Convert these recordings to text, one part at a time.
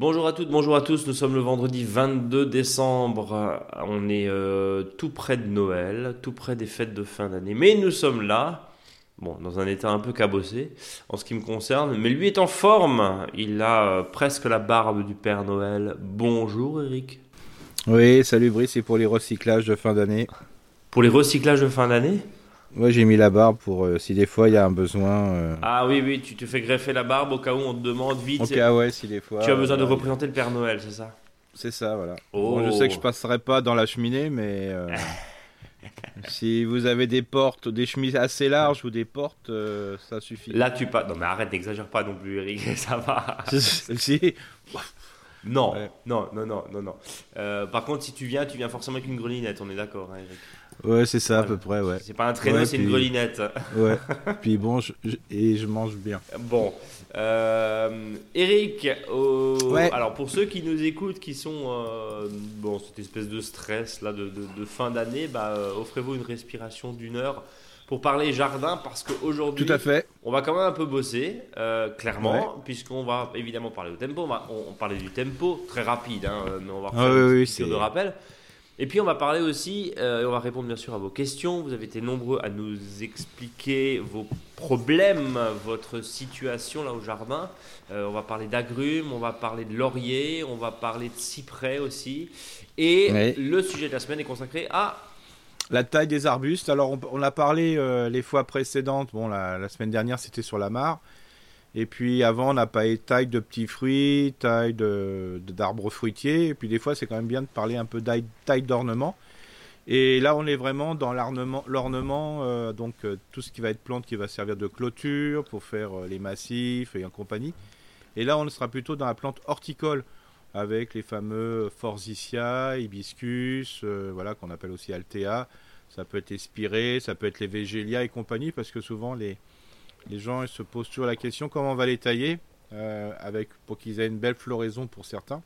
Bonjour à toutes, bonjour à tous. Nous sommes le vendredi 22 décembre. On est euh, tout près de Noël, tout près des fêtes de fin d'année. Mais nous sommes là, bon, dans un état un peu cabossé en ce qui me concerne. Mais lui est en forme. Il a euh, presque la barbe du Père Noël. Bonjour Eric. Oui, salut Brice, c'est pour les recyclages de fin d'année. Pour les recyclages de fin d'année? Moi j'ai mis la barbe pour euh, si des fois il y a un besoin. euh, Ah oui, oui, tu te fais greffer la barbe au cas où on te demande vite. au cas ouais, si des fois. Tu as besoin de euh, représenter le Père Noël, c'est ça? C'est ça, voilà. Oh. Bon, je sais que je passerai pas dans la cheminée, mais euh, si vous avez des portes, des chemises assez larges ou des portes, euh, ça suffit. Là, tu pas. Non, mais arrête, n'exagère pas non plus, Eric, ça va. si, Non, Ouais. non, non, non, non, non. Euh, par contre, si tu viens, tu viens forcément avec une grelinette, on est d'accord, hein, Eric ouais, c'est ça à peu près, ouais. C'est pas un traîneau, Ouais, c'est une grelinette. Ouais. Puis bon, je- je- et je mange bien. Bon, euh, Eric, Ouais. alors pour ceux qui nous écoutent, qui sont euh, bon cette espèce de stress là de, de- de fin d'année, bah, euh, offrez-vous une respiration d'une heure pour parler jardin parce qu'aujourd'hui, on va quand même un peu bosser, euh, clairement, puisqu'on va évidemment parler au tempo. On, va, on, on parlait du tempo très rapide, hein, mais on va Ah refaire oui, oui, de rappel. Et puis on va parler aussi, euh, et on va répondre bien sûr à vos questions. Vous avez été nombreux à nous expliquer vos problèmes, votre situation là au jardin. Euh, on va parler d'agrumes, on va parler de laurier, on va parler de cyprès aussi. Et Oui. le sujet de la semaine est consacré à La taille des arbustes. Alors, on, a parlé euh, les fois précédentes. Bon, la, semaine dernière, c'était sur la mare. Et puis avant, on a parlé taille de petits fruits, taille de- d'arbres fruitiers. Et puis des fois, c'est quand même bien de parler un peu d'ail- taille d'ornement. Et là, on est vraiment dans l'ornement, euh, donc euh, tout ce qui va être plante qui va servir de clôture pour faire les massifs et en compagnie. Et là, on sera plutôt dans la plante horticole avec les fameux forsythia, hibiscus, euh, voilà qu'on appelle aussi altea. Ça peut être espiré, ça peut être les végélias et compagnie, parce que souvent les, les gens se posent toujours la question comment on va les tailler euh, pour qu'ils aient une belle floraison pour certains.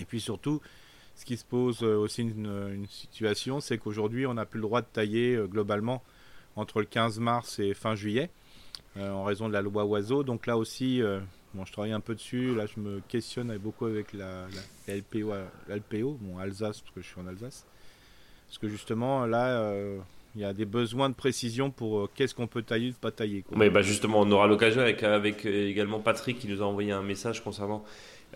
Et puis surtout, ce qui se pose euh, aussi une, situation, c'est qu'aujourd'hui on n'a plus le droit de tailler globalement entre le 15 mars et fin juillet, en raison de la loi oiseau. Donc là aussi, bon, je travaille un peu dessus, là je me questionne beaucoup avec la, la, LPO, bon, Alsace, parce que je suis en Alsace. Parce que justement, là, euh, il y a des besoins de précision pour euh, qu'est-ce qu'on peut tailler ou pas tailler. quoi. Mais bah justement, on aura l'occasion avec, avec euh, également Patrick qui nous a envoyé un message concernant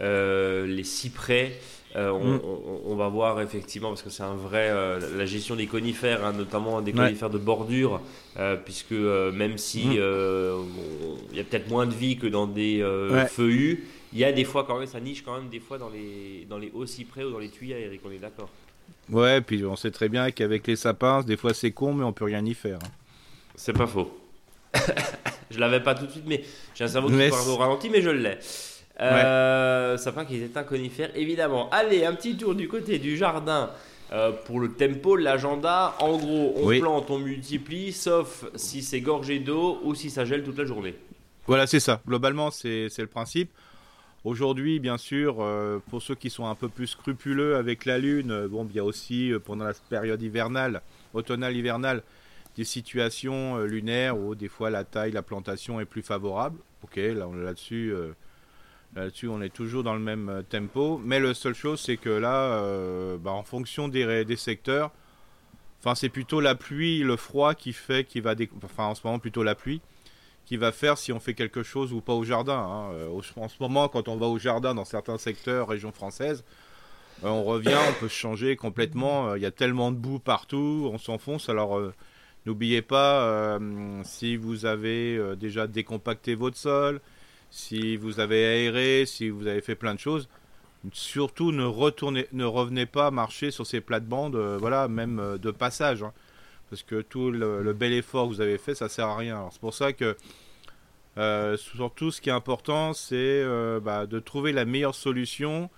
les cyprès. Euh, on, Mm. on- on va voir effectivement, parce que c'est un vrai. euh, la gestion des conifères, hein, notamment des Ouais. conifères de bordure, euh, puisque euh, même si Mm. euh, il y a peut-être moins de vie que dans des euh, Ouais. feuillus, il y a des fois quand même, ça niche quand même des fois dans les, dans les hauts cyprès ou dans les tuyas, Eric, on est d'accord? Ouais, puis on sait très bien qu'avec les sapins, des fois c'est con, mais on peut rien y faire. hein. C'est pas faux. je l'avais pas tout de suite, mais j'ai un cerveau qui parle au ralenti, mais je l'ai. Euh, Sapin qui est un conifère, évidemment. Allez, un petit tour du côté du jardin. euh, pour le tempo, l'agenda, en gros, on Oui. plante, on multiplie, sauf si c'est gorgé d'eau ou si ça gèle toute la journée. Voilà, c'est ça. Globalement, c'est le principe. Aujourd'hui, bien sûr, euh, pour ceux qui sont un peu plus scrupuleux avec la Lune, euh, bon, il y a aussi, pendant la période hivernale, automnale, hivernale, des situations lunaires où des fois la taille, la plantation est plus favorable. Ok, là, on est là-dessus. Là-dessus, on est toujours dans le même euh, tempo. Mais la seule chose, c'est que là, euh, bah, en fonction des, des secteurs, enfin, c'est plutôt la pluie, le froid qui fait, qui va, enfin, en ce moment, plutôt la pluie, qui va faire si on fait quelque chose ou pas au jardin. hein. Euh, En ce moment, quand on va au jardin dans certains secteurs, régions françaises, on revient, on peut se changer complètement. Il y a tellement de boue partout, on s'enfonce. Alors, n'oubliez pas, si vous avez déjà décompacté votre sol, si vous avez aéré, si vous avez fait plein de choses, surtout ne retournez, ne revenez pas marcher sur ces plates-bandes, euh, voilà, même euh, de passage, hein. parce que tout le, le bel effort que vous avez fait, ça sert à rien. C'est pour ça que euh, surtout, ce qui est important, c'est bah, de trouver la meilleure solution,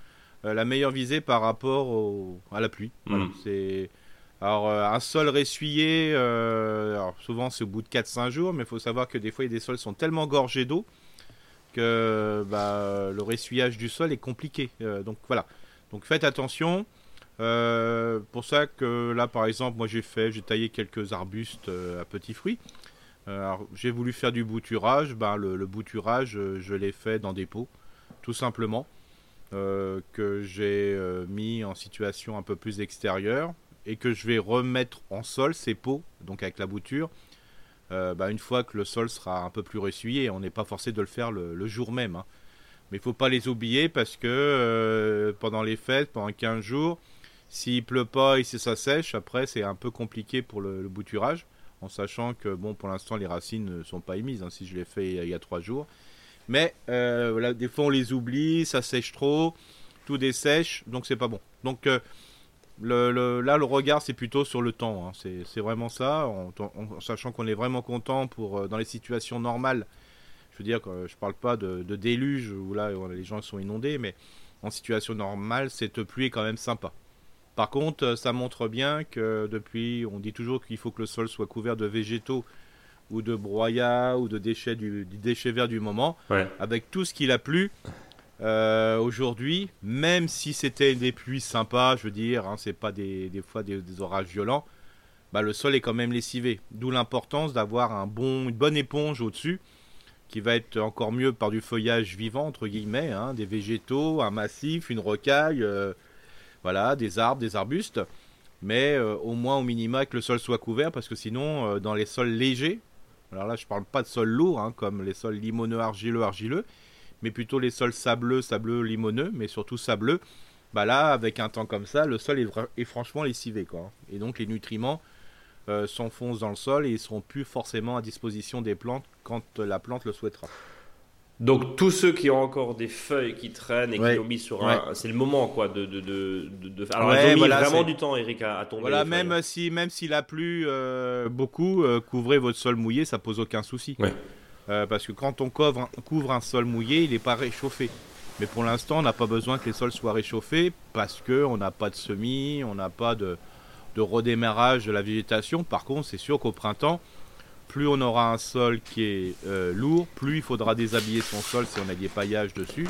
la meilleure visée par rapport au- à la pluie. Voilà, c'est alors un sol ressuyé, alors, souvent c'est au bout de 4-5 jours, mais il faut savoir que des fois, il y a des sols qui sont tellement gorgés d'eau que bah, le ressuyage du sol est compliqué. Euh, donc voilà. Donc faites attention. Euh, pour ça que là, par exemple, moi j'ai fait, j'ai taillé quelques arbustes euh, à petits fruits. J'ai voulu faire du bouturage. Ben, le, bouturage, je l'ai fait dans des pots, tout simplement, que j'ai mis en situation un peu plus extérieure et que je vais remettre en sol ces pots, donc avec la bouture. Ben, une fois que le sol sera un peu plus ressuyé, on n'est pas forcé de le faire le, jour même. Hein. Mais il faut pas les oublier parce que pendant les fêtes, pendant 15 jours, s'il pleut pas et si ça sèche, après c'est un peu compliqué pour le, bouturage, en sachant que bon pour l'instant les racines ne sont pas émises, hein, si je l'ai fait il y a trois jours. Mais euh, des fois on les oublie, ça sèche trop, tout dessèche, donc c'est pas bon. Donc euh, le, là le regard c'est plutôt sur le temps, hein. c'est vraiment ça, en, sachant qu'on est vraiment content pour euh, dans les situations normales. Je veux dire, je parle pas de, de déluge où là les gens sont inondés, mais en situation normale, cette pluie est quand même sympa. Par contre, euh, ça montre bien que depuis, on dit toujours qu'il faut que le sol soit couvert de végétaux ou de broyats ou de déchets du, déchet vert du moment. Avec tout ce qu'il a plu euh, aujourd'hui, même si c'était des pluies sympas, je veux dire, hein, c'est pas des, fois des, orages violents, bah, le sol est quand même lessivé. D'où l'importance d'avoir une bonne éponge au-dessus qui va être encore mieux par du feuillage vivant, entre guillemets, hein, des végétaux, un massif, une rocaille. Euh, voilà, des arbres, des arbustes, mais euh, au moins au minima que le sol soit couvert, parce que sinon, dans les sols légers, alors là je parle pas de sols lourds, hein, comme les sols limoneux, argileux, argileux, mais plutôt les sols sableux, sableux, limoneux, mais surtout sableux, bah là, avec un temps comme ça, le sol est, franchement lessivé, quoi. Et donc les nutriments euh, s'enfoncent dans le sol et ils seront plus forcément à disposition des plantes quand la plante le souhaitera. Donc tous ceux qui ont encore des feuilles qui traînent et qui ont mis sur un, c'est le moment quoi de de de, de... alors ils ont mis vraiment du temps Eric à, tomber. Voilà même si même s'il a plu euh, beaucoup, euh, couvrez votre sol mouillé, ça pose aucun souci. Euh, parce que quand on couvre, couvre un sol mouillé, il n'est pas réchauffé. Mais pour l'instant, on n'a pas besoin que les sols soient réchauffés parce que on n'a pas de semis, on n'a pas de redémarrage de la végétation. Par contre, c'est sûr qu'au printemps, plus on aura un sol qui est euh, lourd, plus il faudra déshabiller son sol si on a des paillages dessus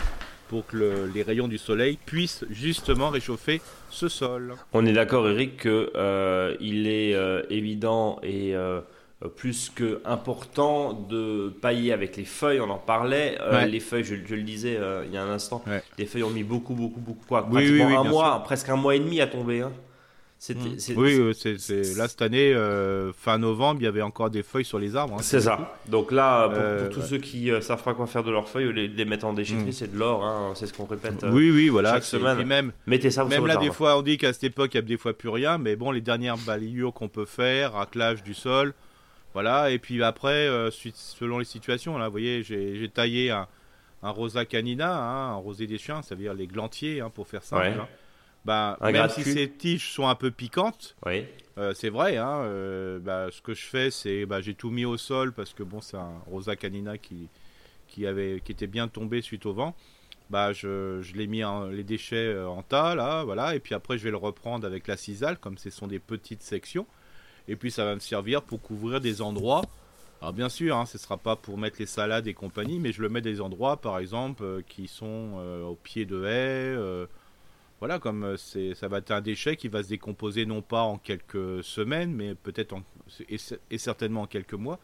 pour que les rayons du soleil puissent justement réchauffer ce sol. On est d'accord Eric qu'il euh, est évident et plus que important de pailler avec les feuilles, on en parlait. Les feuilles, je, le disais il y a un instant, les feuilles ont mis beaucoup, beaucoup, beaucoup, quoi, pratiquement un mois, presque un mois et demi à tomber. Hein. Mm. Oui, c'est là cette année, euh, fin novembre, il y avait encore des feuilles sur les arbres. Hein, c'est ça. Donc là, pour, euh, tous ceux qui euh, savent pas quoi faire de leurs feuilles, les, les mettre en déchetterie, mm. c'est de l'or. Hein, c'est ce qu'on répète. oui, oui, voilà. Chaque semaine. même, mettez ça. Même là, des fois, on dit qu'à cette époque, il y a des fois plus rien, mais bon, les dernières balayures qu'on peut faire, raclage du sol, voilà. Et puis après, selon les situations, là, vous voyez, j'ai taillé un, un rosa canina, hein, un rosé des chiens, ça veut dire les glantiers, pour faire ça bah, même si ces tiges sont un peu piquantes, euh, c'est vrai. Hein, euh, bah, ce que je fais, c'est bah, j'ai tout mis au sol parce que bon, c'est un Rosa canina qui, qui, avait, qui était bien tombé suite au vent. Bah, je, je l'ai mis en, les déchets euh, en tas là, voilà, et puis après je vais le reprendre avec la cisale, comme ce sont des petites sections, et puis ça va me servir pour couvrir des endroits. Alors bien sûr, hein, ce ne sera pas pour mettre les salades et compagnie, mais je le mets des endroits, par exemple, qui sont au pied de haies voilà, comme euh, ça va être un déchet qui va se décomposer non pas en quelques semaines, mais peut-être et, certainement en quelques mois.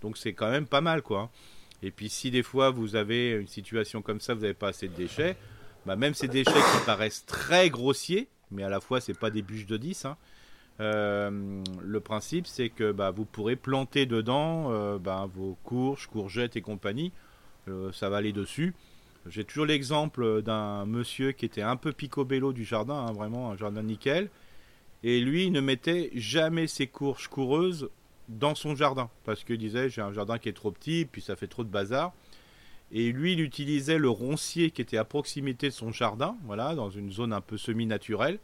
Donc c'est quand même pas mal, quoi. Et puis si des fois vous avez une situation comme ça, vous n'avez pas assez de déchets, bah même ces déchets qui paraissent très grossiers, mais à la fois c'est pas des bûches de 10, hein, euh, le principe c'est que bah, vous pourrez planter dedans euh, bah, vos courges, courgettes et compagnie. ça va aller dessus. J'ai toujours l'exemple d'un monsieur qui était un peu picobello du jardin, hein, vraiment un jardin nickel. Et lui, il ne mettait jamais ses courges coureuses dans son jardin. Parce qu'il disait, j'ai un jardin qui est trop petit, puis ça fait trop de bazar. Et lui, il utilisait le roncier qui était à proximité de son jardin, voilà, dans une zone un peu semi-naturelle.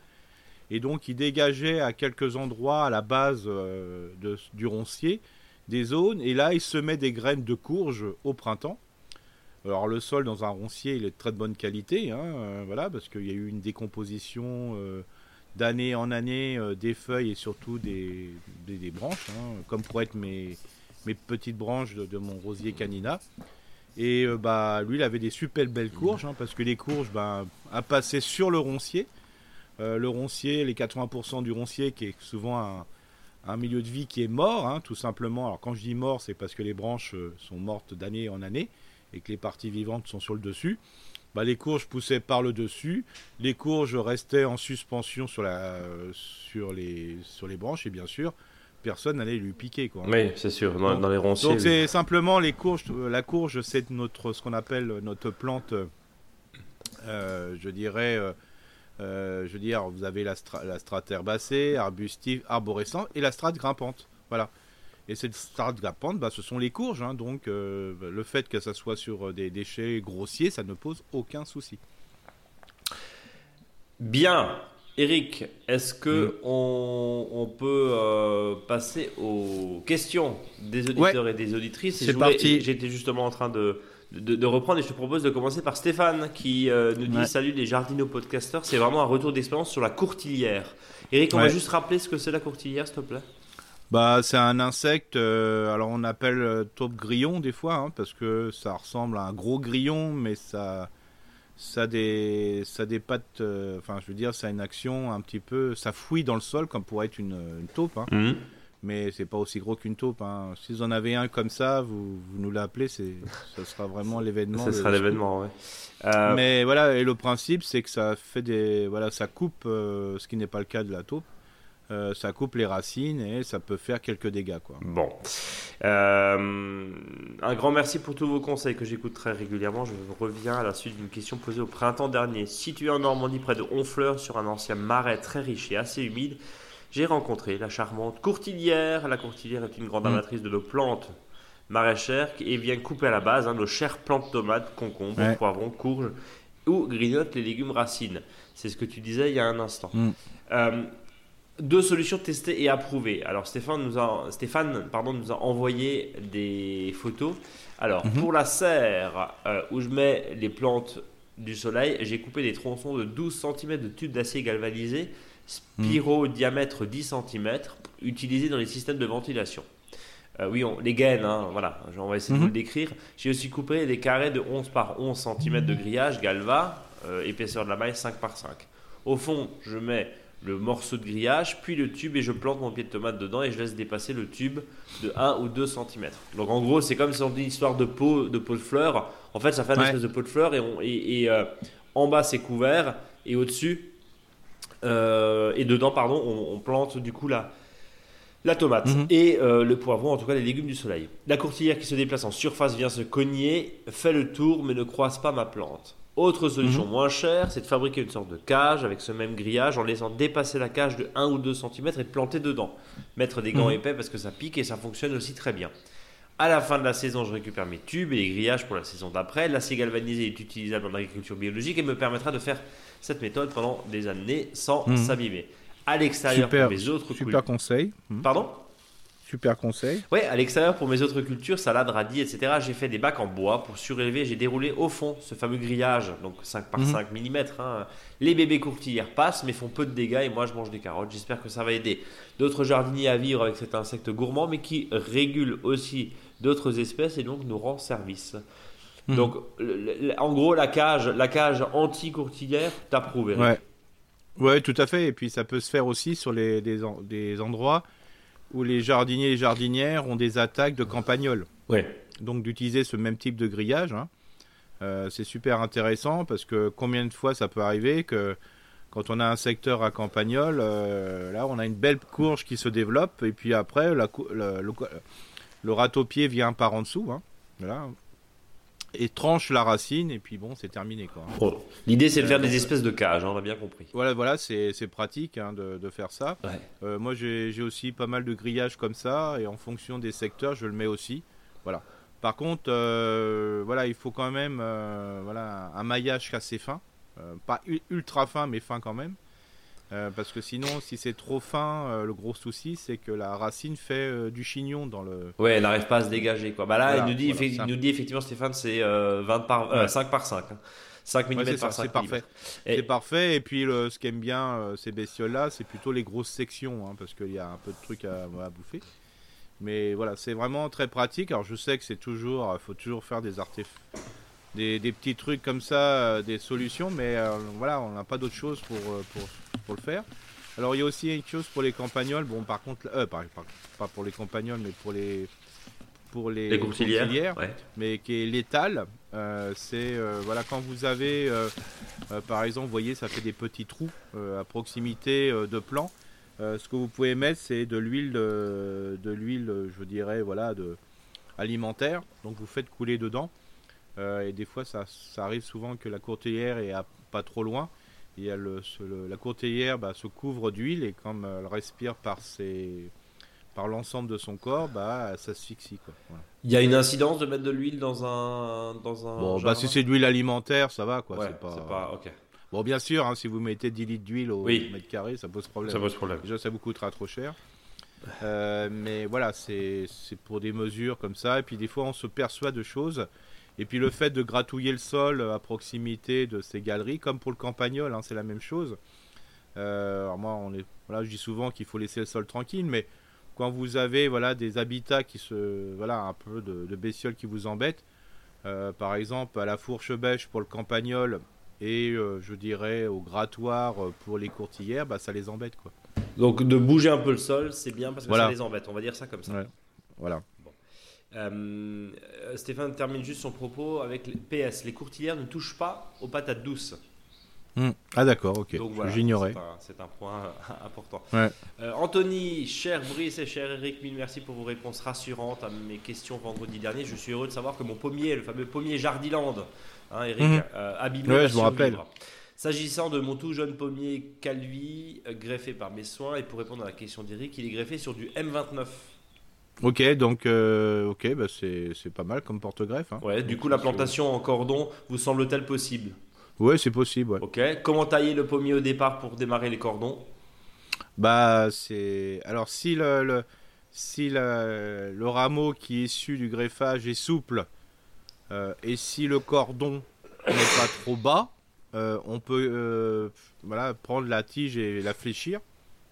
Et donc, il dégageait à quelques endroits, à la base euh, du roncier, des zones. Et là, il semait des graines de courge au printemps. Alors le sol dans un roncier, il est de très bonne qualité, hein, euh, voilà, parce qu'il y a eu une décomposition euh, d'année en année des feuilles et surtout des, des, branches, hein, comme pourraient être mes, mes petites branches de, mon rosier canina. Et bah lui, il avait des super belles courges, hein, parce que les courges, bah, à passer sur le roncier, le roncier, les 80% du roncier qui est souvent un, un milieu de vie qui est mort, hein, tout simplement. Alors quand je dis mort, c'est parce que les branches sont mortes d'année en année et que les parties vivantes sont sur le dessus. Bah, les courges poussaient par le dessus, les courges restaient en suspension sur, la, sur, les, sur les branches et bien sûr, personne n'allait lui piquer. Quoi. Oui, c'est sûr, dans, les ronciers. Donc c'est simplement les courges. La courge, c'est notre, ce qu'on appelle notre plante, euh, je dirais, euh, euh, je veux dire, vous avez la, la strate herbacée, arbustive, arborescente et la strate grimpante. Voilà. Et cette strate grimpante, bah, ce sont les courges. Hein. donc le fait que ça soit sur des déchets grossiers, ça ne pose aucun souci. Bien. Eric, est-ce que mm. on, peut euh, passer aux questions des auditeurs et des auditrices? C'est parti. J'étais justement en train de, de, reprendre et je te propose de commencer par Stéphane qui euh, nous dit Salut les jardinaux podcasters, c'est vraiment un retour d'expérience sur la courtilière. Eric, on va juste rappeler ce que c'est la courtilière, s'il te plaît bah, c'est un insecte, euh, alors on appelle taupe grillon des fois, hein, parce que ça ressemble à un gros grillon, mais ça, ça a des, ça des pattes, euh, enfin je veux dire, ça a une action un petit peu, ça fouille dans le sol comme pourrait être une, une taupe, hein. mhm. Mais c'est pas aussi gros qu'une taupe. Hein. Si vous en avez un comme ça, vous, vous nous l'appelez, c'est, ça sera vraiment l'événement. Ça sera l'événement, ouais. Euh, mais voilà, et le principe, c'est que ça fait des, voilà, ça coupe, euh, ce qui n'est pas le cas de la taupe. Euh, ça coupe les racines et ça peut faire quelques dégâts. Quoi. Bon. Euh, un grand merci pour tous vos conseils que j'écoute très régulièrement. Je reviens à la suite d'une question posée au printemps dernier. Situé en Normandie, près de Honfleur, sur un ancien marais très riche et assez humide, j'ai rencontré la charmante courtilière. La courtilière est une grande mm. amatrice de nos plantes maraîchères et vient couper à la base hein, nos chères plantes tomates, concombres, poivrons, courges ou grignote les légumes racines. C'est ce que tu disais il y a un instant. Mm. Euh, deux solutions testées et approuvées. Alors Stéphane nous a, Stéphane, pardon, nous a envoyé des photos. Alors mhm. pour la serre euh, où je mets les plantes du soleil, j'ai coupé des tronçons de 12 cm de tubes d'acier galvanisé, spiro mhm. diamètre 10 cm, utilisés dans les systèmes de ventilation. Euh, oui, on, les gaines, hein, voilà, on va essayer de vous le mhm. décrire. J'ai aussi coupé des carrés de 11 par 11 cm de grillage galva, euh, épaisseur de la maille 5 par 5. Au fond, je mets le morceau de grillage, puis le tube et je plante mon pied de tomate dedans et je laisse dépasser le tube de 1 ou 2 cm. Donc en gros, c'est comme si on dit histoire de pot de, pot de fleurs. En fait, ça fait une espèce de pot de fleurs et, on, et, euh, en bas c'est couvert et au-dessus euh, et dedans, pardon, on, plante du coup la, la tomate mhm. et euh, le poivron, en tout cas les légumes du soleil. La courtilière qui se déplace en surface vient se cogner, fait le tour mais ne croise pas ma plante. Autre solution mhm. moins chère, c'est de fabriquer une sorte de cage avec ce même grillage en laissant dépasser la cage de 1 ou 2 cm et de planter dedans. Mettre des gants mhm. épais parce que ça pique et ça fonctionne aussi très bien. À la fin de la saison, je récupère mes tubes et les grillages pour la saison d'après. L'acier galvanisé est utilisable en agriculture biologique et me permettra de faire cette méthode pendant des années sans mhm. s'abîmer. À l'extérieur, pour mes autres Super conseil. Pardon? Super conseil. Oui, à l'extérieur, pour mes autres cultures, salade, radis, etc., j'ai fait des bacs en bois pour surélever. J'ai déroulé au fond ce fameux grillage, donc 5 par 5 mhm. mm. Hein. Les bébés courtilières passent, mais font peu de dégâts et moi je mange des carottes. J'espère que ça va aider d'autres jardiniers à vivre avec cet insecte gourmand, mais qui régule aussi d'autres espèces et donc nous rend service. Mhm. Donc, en gros, la cage, la cage anti-courtilière, t'approuves, Ouais. ouais, tout à fait. Et puis ça peut se faire aussi sur les, des, des endroits où les jardiniers et jardinières ont des attaques de campagnols. Ouais. Donc d'utiliser ce même type de grillage, hein. euh, c'est super intéressant parce que combien de fois ça peut arriver que quand on a un secteur à campagnol, euh, là on a une belle courge qui se développe et puis après la, le, le, le râteau-pied vient par en dessous. Hein. Voilà et tranche la racine et puis bon c'est terminé quoi. L'idée c'est de faire des espèces de cages, hein, on a bien compris. Voilà voilà c'est pratique hein, de, de, faire ça. Euh, moi j'ai aussi pas mal de grillages comme ça et en fonction des secteurs je le mets aussi. Voilà. Par contre euh, voilà il faut quand même euh, voilà un maillage assez fin, pas ultra fin mais fin quand même. Euh, parce que sinon, si c'est trop fin, euh, le gros souci, c'est que la racine fait euh, du chignon dans le. Ouais, elle n'arrive pas à se dégager. Quoi. Bah là, il, nous dit, nous dit effectivement, Stéphane, c'est 20 par, 5 par 5. 5 mm par 5 C'est parfait. C'est parfait. Et puis, le, ce qu'aiment bien ces bestioles-là, c'est plutôt les grosses sections, hein, parce qu'il y a un peu de trucs à, bouffer. Mais voilà, c'est vraiment très pratique. Alors, je sais que c'est toujours, il faut toujours faire des artefacts. Des, des, petits trucs comme ça, des solutions, mais voilà, on n'a pas d'autre chose pour, pour pour le faire. Alors il y a aussi une chose pour les campagnols. Bon, par contre, euh, pas, pour les campagnols, mais pour les pour les, les courtilières, mais qui est létale. Euh, c'est euh, voilà quand vous avez, par exemple, vous voyez, ça fait des petits trous à proximité de plants. ce que vous pouvez mettre, c'est de l'huile, de, l'huile, je dirais, voilà, de alimentaire. Donc vous faites couler dedans. et des fois, ça, ça, arrive souvent que la courtilière est pas trop loin. Et la courtilière bah, se couvre d'huile et comme elle respire par ses par l'ensemble de son corps, bah, ça se. Quoi. Il y a une incidence de mettre de l'huile dans un, dans un. Bon, bah, si c'est de l'huile alimentaire, ça va. Quoi. c'est pas... Bon, bien sûr, hein, si vous mettez 10 litres d'huile au mètre carré, ça pose problème. Ça pose problème. Déjà, ça vous coûtera trop cher. Euh, mais voilà, c'est pour des mesures comme ça. Et puis, des fois, on se perçoit de choses. Et puis, le fait de gratouiller le sol à proximité de ces galeries, comme pour le campagnol, hein, c'est la même chose. Euh, alors, moi, on est, voilà, je dis souvent qu'il faut laisser le sol tranquille, mais quand vous avez voilà des habitats qui se voilà un peu de, bestioles qui vous embêtent euh, par exemple à la fourche bêche pour le campagnol et euh, je dirais au grattoir pour les courtillères bah ça les embête quoi. Donc de bouger un peu le sol c'est bien parce que ça les embête. On va dire ça comme ça. Voilà euh, Stéphane termine juste son propos avec les PS les courtillères ne touchent pas aux patates douces Hmm. Ah d'accord, ok. J'ignorais. C'est un, point euh, important. Euh, Anthony, cher Brice et cher Eric, mille merci pour vos réponses rassurantes à mes questions vendredi dernier. Je suis heureux de savoir que mon pommier, le fameux pommier Jardiland, hein, Eric, hmm. euh, abîmé, je vous rappelle. S'agissant de mon tout jeune pommier Calvi, greffé par mes soins, et pour répondre à la question d'Eric, il est greffé sur du M29. Ok, donc ok, bah c'est pas mal comme porte-greffe. Hein. Ouais, du coup la plantation en cordon vous semble-t-elle possible? Oui, c'est possible. Ok. Comment tailler le pommier au départ pour démarrer les cordons? Bah, c'est. Alors, si le, si le, le, rameau qui est issu du greffage est souple euh, et si le cordon n'est pas trop bas, euh, on peut euh, voilà, prendre la tige et la fléchir.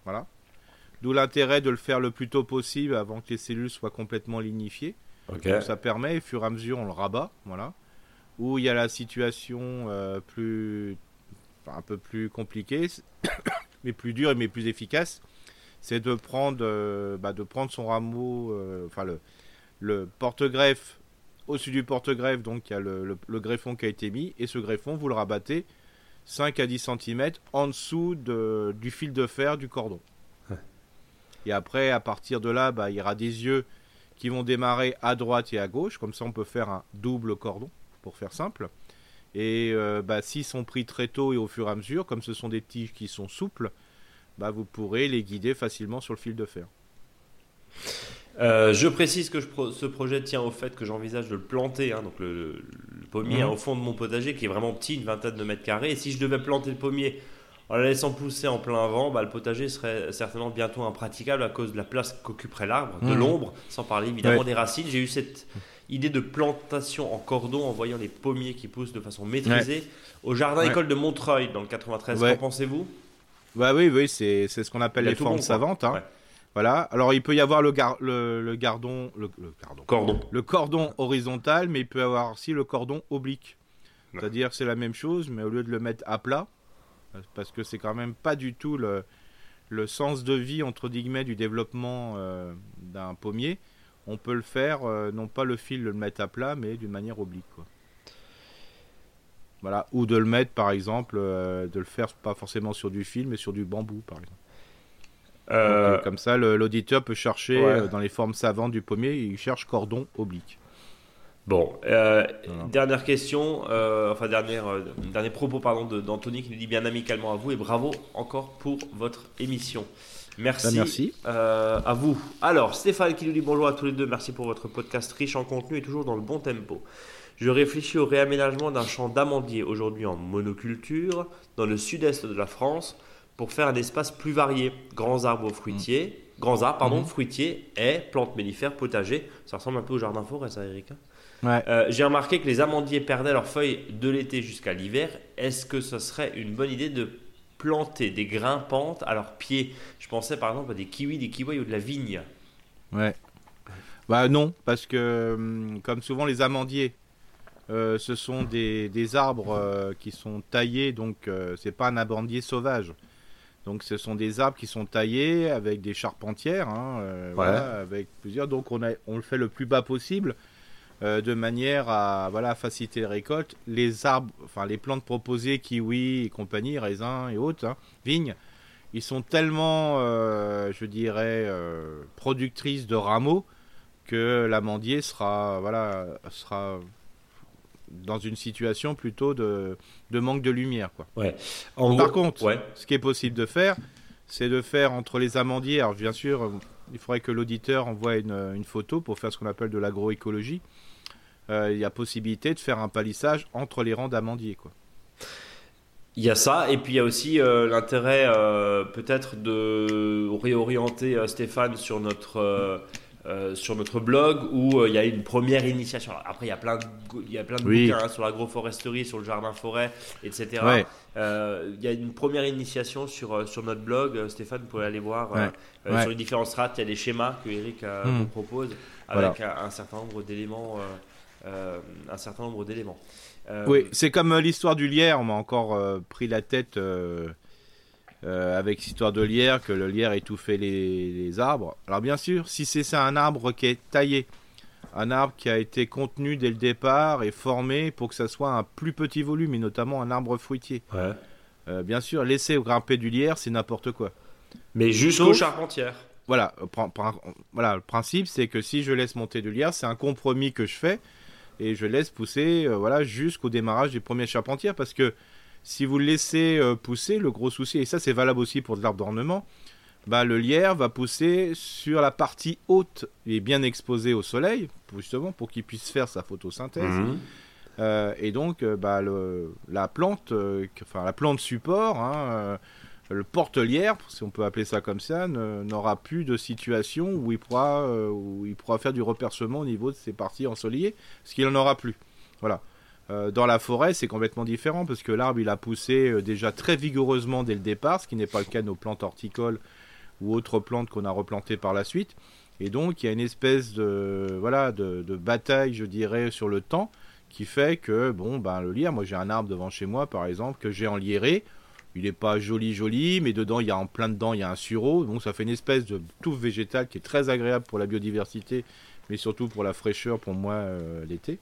Voilà. D'où l'intérêt de le faire le plus tôt possible avant que les cellules soient complètement lignifiées. Ok. ça permet, au fur et à mesure, on le rabat. Voilà où il y a la situation euh, plus, un peu plus compliquée, mais plus dure et mais plus efficace, c'est de prendre, euh, bah, de prendre son rameau, euh, enfin le, le porte-greffe au-dessus du porte-greffe, donc il y a le, greffon qui a été mis, et ce greffon, vous le rabattez 5 à 10 cm en dessous de, du fil de fer du cordon. Et après, à partir de là, bah, il y aura des yeux qui vont démarrer à droite et à gauche, comme ça on peut faire un double cordon pour faire simple. Et euh, bah, s'ils sont pris très tôt et au fur et à mesure, comme ce sont des tiges qui sont souples, bah, vous pourrez les guider facilement sur le fil de fer. Euh, je précise que ce projet tient au fait que j'envisage de le planter, hein, donc le, pommier mmh. au fond de mon potager qui est vraiment petit, une vingtaine de mètres carrés. Et si je devais planter le pommier en la laissant pousser en plein vent, bah, le potager serait certainement bientôt impraticable à cause de la place qu'occuperait l'arbre, de mmh. l'ombre, sans parler évidemment des racines. J'ai eu cette idée de plantation en cordon en voyant les pommiers qui poussent de façon maîtrisée au jardin école de Montreuil dans le 93. Qu'en pensez-vous? Bah oui, oui, c'est ce qu'on appelle les formes savantes. Hein. Voilà. Alors il peut y avoir le, le, gardon, le, cordon. le cordon horizontal, mais il peut y avoir aussi le cordon oblique. C'est-à-dire c'est la même chose, mais au lieu de le mettre à plat, parce que c'est quand même pas du tout le, le sens de vie entre guillemets du développement euh, d'un pommier on peut le faire, euh, non pas le fil le mettre à plat, mais d'une manière oblique. Voilà, ou de le mettre par exemple, euh, de le faire pas forcément sur du fil, mais sur du bambou par exemple. Comme ça, l'auditeur peut chercher dans les formes savantes du pommier, il cherche cordon oblique. Bon, dernière question, enfin dernière, dernier propos pardon d'Anthony qui nous dit bien amicalement à vous et bravo encore pour votre émission. Merci. Bah, merci. Euh, à vous. Alors, Stéphane qui nous dit bonjour à tous les deux. Merci pour votre podcast riche en contenu et toujours dans le bon tempo. Je réfléchis au réaménagement d'un champ d'amandiers aujourd'hui en monoculture dans le sud-est de la France pour faire un espace plus varié. Grands arbres fruitiers, mmh. grands arbres, pardon, mmh. fruitiers, haies, plantes mellifères, potagers. Ça ressemble un peu au jardin forêt, ça, Eric. Hein? Ouais. Euh, j'ai remarqué que les amandiers perdaient leurs feuilles de l'été jusqu'à l'hiver. Est-ce que ce serait une bonne idée de planter des grimpantes à leurs pieds? Je pensais par exemple à des kiwis, des kiwis ou de la vigne. Ouais. Bah non, parce que hum, comme souvent les amandiers, euh, ce sont des, arbres euh, qui sont taillés, donc euh, c'est pas un amandier sauvage. Donc ce sont des arbres qui sont taillés avec des charpentières, hein, voilà, avec plusieurs. Donc on, a, on le fait le plus bas possible. De manière à voilà faciliter les récoltes. Les arbres, enfin les plantes proposées, kiwi et compagnie, raisins et autres, hein, vignes, ils sont tellement, je dirais, productrices de rameaux que l'amandier sera, voilà, sera dans une situation plutôt de, de manque de lumière. Quoi. Ouais. Par contre, ce qui est possible de faire, c'est de faire entre les amandiers. Alors, bien sûr, il faudrait que l'auditeur envoie une, une, photo pour faire ce qu'on appelle de l'agroécologie. Euh, il y a possibilité de faire un palissage entre les rangs d'amandiers. Quoi. Il y a ça, et puis il y a aussi euh, l'intérêt euh, peut-être de réorienter Stéphane sur notre sur notre blog où il y a une première initiation. Après, il y a plein de, il y a plein de bouquins hein, sur l'agroforesterie, sur le jardin-forêt, etc. Il y a une première initiation sur, sur notre blog. Stéphane, vous pouvez aller voir sur les différentes strates. Il y a des schémas que Eric hmm. vous propose avec un, certain nombre d'éléments. Un certain nombre d'éléments. oui, c'est comme l'histoire du lierre. On m'a encore pris la tête euh, avec histoire de lierre, que le lierre étouffait les, les arbres. Alors bien sûr, si c'est un arbre qui est taillé, un arbre qui a été contenu dès le départ et formé pour que ça soit un plus petit volume, et notamment un arbre fruitier. Euh, bien sûr, laisser grimper du lierre, c'est n'importe quoi. Mais jusqu'aux charpentières. Voilà, voilà, le principe, c'est que si je laisse monter du lierre, c'est un compromis que je fais et je laisse pousser, euh, voilà, jusqu'au démarrage des premières charpentières, parce que si vous le laissez euh, pousser, le gros souci, et ça c'est valable aussi pour de l'arbre d'ornement, bah, le lierre va pousser sur la partie haute et bien exposée au soleil, justement pour qu'il puisse faire sa photosynthèse. Mhm. Euh, et donc, bah, la plante, enfin la plante support, hein, le porte-lierre, si on peut appeler ça comme ça, n'aura plus de situation où il, pourra, où il pourra faire du repercement au niveau de ses parties ensoleillées, parce qu'il n'en aura plus. Voilà. Euh, dans la forêt, c'est complètement différent parce que l'arbre, il a poussé euh, déjà très vigoureusement dès le départ, ce qui n'est pas le cas de nos plantes horticoles ou autres plantes qu'on a replantées par la suite. Et donc, il y a une espèce de, voilà, de, bataille, je dirais, sur le temps qui fait que, bon, ben, le lierre, moi j'ai un arbre devant chez moi, par exemple, que j'ai enlieré. Il n'est pas joli, joli, mais dedans, il y a en plein dedans, il y a un sureau. Donc, ça fait une espèce de touffe végétale qui est très agréable pour la biodiversité, mais surtout pour la fraîcheur pour moi euh, l'été.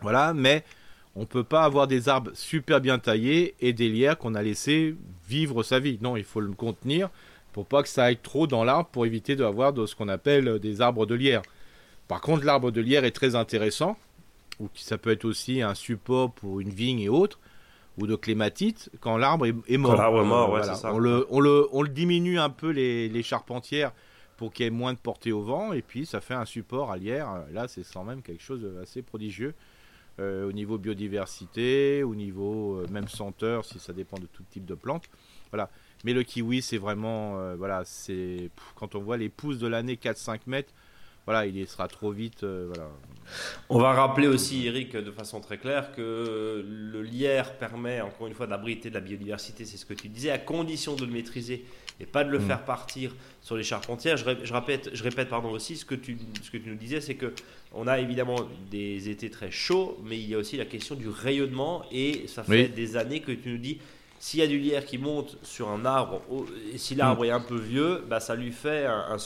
Voilà, mais on peut pas avoir des arbres super bien taillés et des lierres qu'on a laissé vivre sa vie. Non, il faut le contenir pour pas que ça aille trop dans l'arbre pour éviter d'avoir ce qu'on appelle des arbres de lierre. Par contre, l'arbre de lierre est très intéressant, ou ça peut être aussi un support pour une vigne et autres, ou de clématite, quand l'arbre est, mort. Quand l'arbre est mort, ouais, ça. On, le, on, le, on le diminue un peu les, les charpentières pour qu'il y ait moins de portée au vent, et puis ça fait un support à lierre. Là, c'est sans même quelque chose d'assez prodigieux. Euh, au niveau biodiversité, au niveau euh, même senteur, si ça dépend de tout type de plantes. Voilà. Mais le kiwi, c'est vraiment, euh, voilà, c'est quand on voit les pousses de l'année 4-5 mètres, voilà, il sera trop vite. voilà. On va rappeler aussi, Eric, de façon très claire, que le lierre permet, encore une fois, d'abriter de la biodiversité, c'est ce que tu disais, à condition de le maîtriser et pas de le mm. faire partir sur les charpentières. Je, répète, je répète pardon, aussi ce que tu, ce que tu nous disais, c'est que on a évidemment des étés très chauds, mais il y a aussi la question du rayonnement et ça fait des années que tu nous dis s'il y a du lierre qui monte sur un arbre, et si l'arbre mm. est un peu vieux, bah ça lui fait un,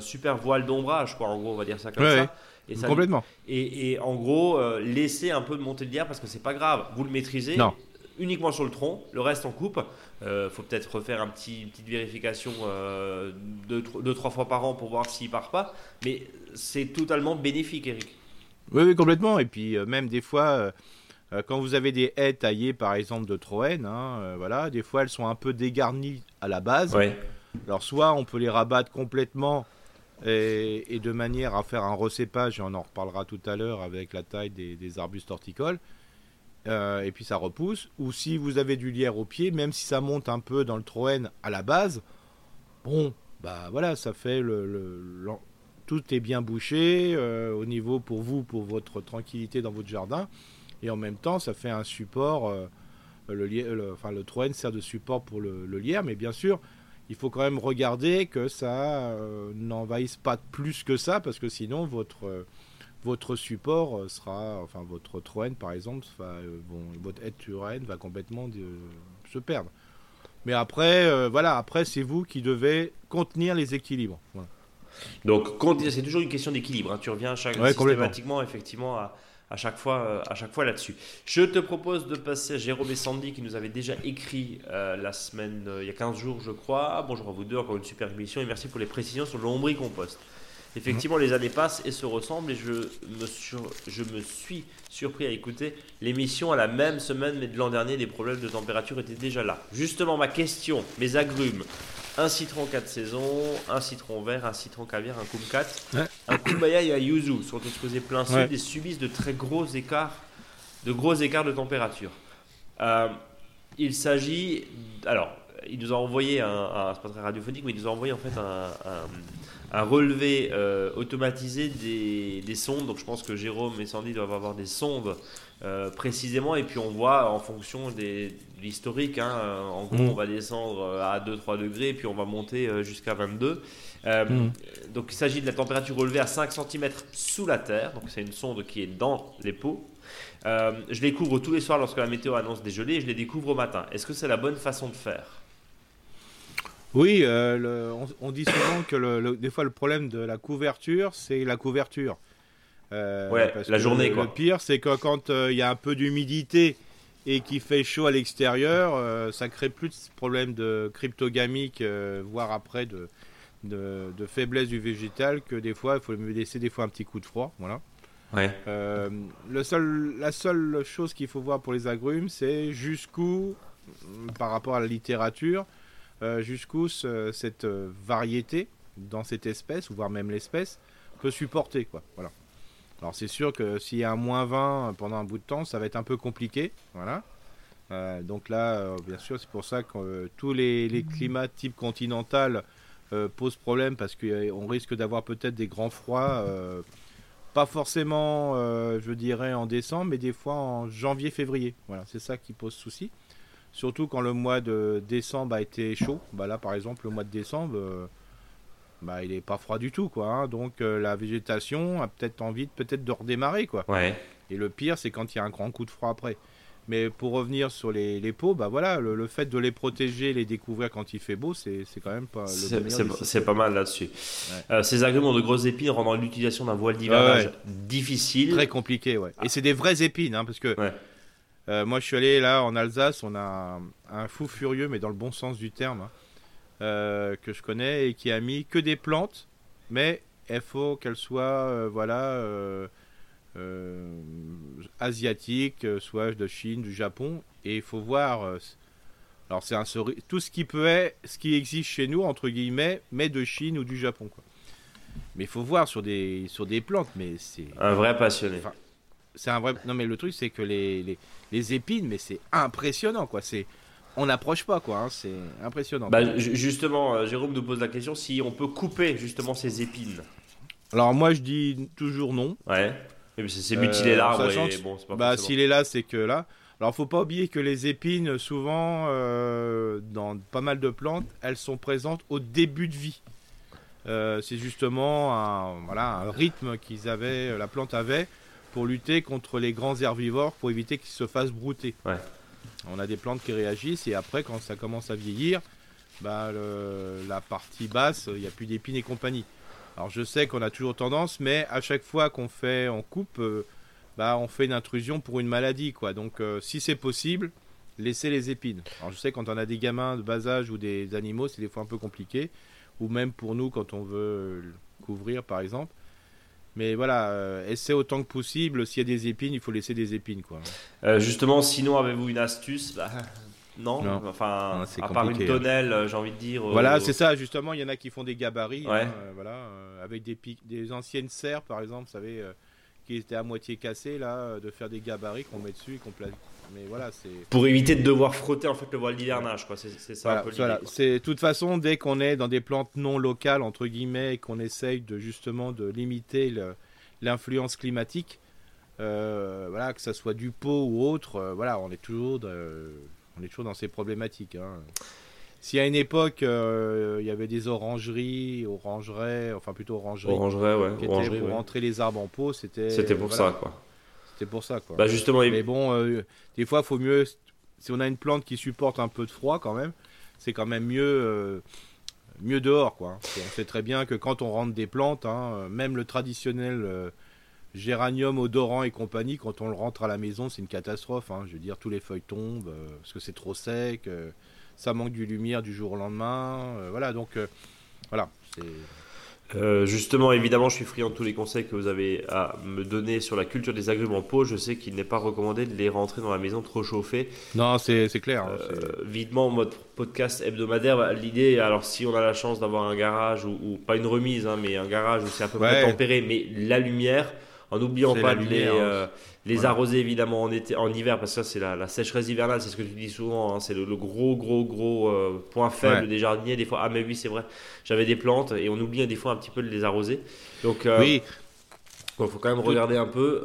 super voile d'ombrage, quoi. En gros, on va dire ça comme ça. Et Complètement. et, en gros, euh, laisser un peu de monter de lierre parce que c'est pas grave. Vous le maîtrisez. Non uniquement sur le tronc, le reste en coupe. Il euh, faut peut-être refaire un petit, une petite vérification euh, deux, deux, trois fois par an pour voir s'il part pas. Mais c'est totalement bénéfique, Eric. Oui, oui, complètement. Et puis euh, même des fois, quand vous avez des haies taillées, par exemple de Troène, hein, voilà, des fois elles sont un peu dégarnies à la base. Alors soit on peut les rabattre complètement et, de manière à faire un recépage, et on en reparlera tout à l'heure avec la taille des, des arbustes horticoles. Euh, et puis ça repousse. Ou si vous avez du lierre au pied, même si ça monte un peu dans le troène à la base, bon, bah voilà, ça fait le, tout est bien bouché euh, au niveau pour vous, pour votre tranquillité dans votre jardin, et en même temps, ça fait un support. Euh, le, le, enfin, le troène sert de support pour le, lierre, mais bien sûr, il faut quand même regarder que ça n'envahisse pas plus que ça, parce que sinon votre votre support euh, sera, enfin votre troène par exemple, euh, votre aide va complètement se perdre. Mais après, voilà, après c'est vous qui devez contenir les équilibres. Donc c'est toujours une question d'équilibre. Hein. Tu reviens chaque, systématiquement, effectivement, à, à chaque fois, euh, à chaque fois là-dessus. Je te propose de passer à Jérôme et Sandy qui nous avaient déjà écrit euh, la semaine, euh, il y a 15 jours, je crois. Bonjour à vous deux, encore une super émission et merci pour les précisions sur le lombricompost. Effectivement, les années passent et se ressemblent et je me, je me suis surpris à écouter l'émission à la même semaine, mais de l'an dernier, les problèmes de température étaient déjà là. Justement, ma question, mes agrumes, un citron 4 saisons, un citron vert, un citron caviar, un kumquat, un kumbaya et un yuzu sont exposés plein sud et subissent de très gros écarts, de gros écarts de température. Euh, il s'agit, alors, il nous a envoyé un, c'est pas très radiophonique, mais il nous a envoyé en fait un, relevé euh, automatisé des, des, sondes. Donc je pense que Jérôme et Sandy doivent avoir des sondes euh, précisément, et puis on voit en fonction des, de l'historique, hein, euh, en gros, mm. on va descendre à 2-3 degrés, puis on va monter jusqu'à 22. Mm. Donc il s'agit de la température relevée à 5 cm sous la terre, donc c'est une sonde qui est dans les pots. je les couvre tous les soirs lorsque la météo annonce des gelées et je les découvre au matin. Est-ce que c'est la bonne façon de faire? Oui, on, dit souvent que des fois le problème de la couverture, c'est la couverture. Euh, ouais, la journée. Le pire, c'est que quand euh, il y a un peu d'humidité et qu'il fait chaud à l'extérieur, euh, ça crée plus de problèmes de cryptogamique, voire après de, de, faiblesse du végétal, que des fois, il faut me laisser des fois un petit coup de froid. Voilà. Ouais. le seul, la seule chose qu'il faut voir pour les agrumes, c'est jusqu'où, par rapport à la littérature, jusqu'où cette variété dans cette espèce, ou voire même l'espèce, peut supporter. Quoi. Voilà. Alors c'est sûr que s'il y a un moins 20 pendant un bout de temps, ça va être un peu compliqué. Voilà. Euh, donc là, euh, bien sûr, c'est pour ça que euh, tous les, climats type continental posent problème parce qu'on risque d'avoir peut-être des grands froids, pas forcément, je dirais, en décembre, mais des fois en janvier-février. Voilà, c'est ça qui pose souci. Surtout quand le mois de décembre a été chaud. Bah là, par exemple, le mois de décembre bah, il est pas froid du tout, quoi. Hein. Donc euh, la végétation a peut-être envie de peut-être de redémarrer, quoi. Ouais. Et le pire, c'est quand il y a un grand coup de froid après. Mais pour revenir sur les, les pots, bah voilà, le, fait de les protéger, les découvrir quand il fait beau, c'est quand même pas. C'est pas mal là-dessus. Euh, ces agréments de grosses épines rendant l'utilisation d'un voile d'hivernage difficile. Très compliqué, ouais. Et c'est des vraies épines, hein, parce que. Euh, moi, je suis allé là en Alsace, on a un, fou furieux, mais dans le bon sens du terme. Hein. Euh, que je connais et qui a mis que des plantes, mais il faut qu'elles soient euh, voilà asiatiques, soit de Chine, du Japon, et il faut voir. alors c'est un tout ce qui peut être, ce qui existe chez nous entre guillemets, mais de Chine ou du Japon quoi. Mais il faut voir sur des sur des plantes, mais c'est un vrai passionné. C'est un vrai. Non mais le truc c'est que les, les, les épines, mais c'est impressionnant quoi. C'est on n'approche pas, quoi. Hein, c'est impressionnant. Bah, justement, euh, Jérôme nous pose la question si on peut couper justement ces épines. Alors moi, je dis toujours non. Ouais. C'est mutiler l'arbre. bon, bah, s'il est là, c'est que là. Alors, faut pas oublier que les épines, souvent, euh, dans pas mal de plantes, elles sont présentes au début de vie. Euh, c'est justement un, voilà, un rythme qu'ils avaient, la plante avait, pour lutter contre les grands herbivores, pour éviter qu'ils se fassent brouter. Ouais. On a des plantes qui réagissent et après, quand ça commence à vieillir, bah, la partie basse, il n'y a plus d'épines et compagnie. Alors je sais qu'on a toujours tendance, mais à chaque fois qu'on fait, on coupe, euh, bah, on fait une intrusion pour une maladie, quoi. Donc euh, si c'est possible, laissez les épines. Alors je sais quand on a des gamins de bas âge ou des animaux, c'est des fois un peu compliqué, ou même pour nous quand on veut couvrir, par exemple. Mais voilà, euh, essaie autant que possible. S'il y a des épines, il faut laisser des épines. Quoi. Euh, justement, sinon, avez-vous une astuce? Bah, non. enfin, à part une hein. tonnelle, euh, j'ai envie de dire. Voilà, c'est ça. Justement, il y en a qui font des gabarits. Hein, voilà, avec des, des anciennes serres, par exemple, vous savez, qui étaient à moitié cassées, là, de faire des gabarits qu'on met dessus et qu'on place mais voilà, c'est pour éviter de devoir frotter en fait le voile d'hivernage, quoi. C'est ça voilà, C'est de toute façon dès qu'on est dans des plantes non locales entre guillemets et qu'on essaye de justement de limiter l'influence climatique, euh, voilà, que ça soit du pot ou autre, euh, voilà, on est toujours on est toujours dans ces problématiques. Hein. Si à une époque euh, il y avait des orangeries, orangerais, enfin plutôt orangeries, orangerais, ouais, qui étaient pour rentrer les arbres en pot, c'était. C'était pour ça, quoi. C'est pour ça, quoi. Bah justement, mais bon, euh, des fois, faut mieux. Si on a une plante qui supporte un peu de froid, quand même, c'est quand même mieux mieux dehors quoi. On sait très bien que quand on rentre des plantes, hein, même le traditionnel géranium odorant et compagnie, quand on le rentre à la maison, c'est une catastrophe. Hein. Je veux dire, tous les feuilles tombent euh, parce que c'est trop sec, euh, ça manque du lumière du jour au lendemain. Euh, voilà, donc voilà. Justement, évidemment, je suis friand de tous les conseils que vous avez à me donner sur la culture des agrumes en pot. Je sais qu'il n'est pas recommandé de les rentrer dans la maison trop chauffée. Non, c'est clair. Hein, Videment, votre podcast hebdomadaire, bah, l'idée, alors si on a la chance d'avoir un garage, ou, pas une remise, hein, mais un garage où c'est à peu près tempéré, mais la lumière, en n'oubliant pas de les, euh, les arroser évidemment en, été, en hiver, parce que ça c'est la, sécheresse hivernale, c'est ce que tu dis souvent, hein, c'est le, gros gros gros euh, point faible des jardiniers. Des fois, ah mais oui c'est vrai, j'avais des plantes et on oublie des fois un petit peu de les arroser. Donc euh, oui. il faut quand même regarder un peu,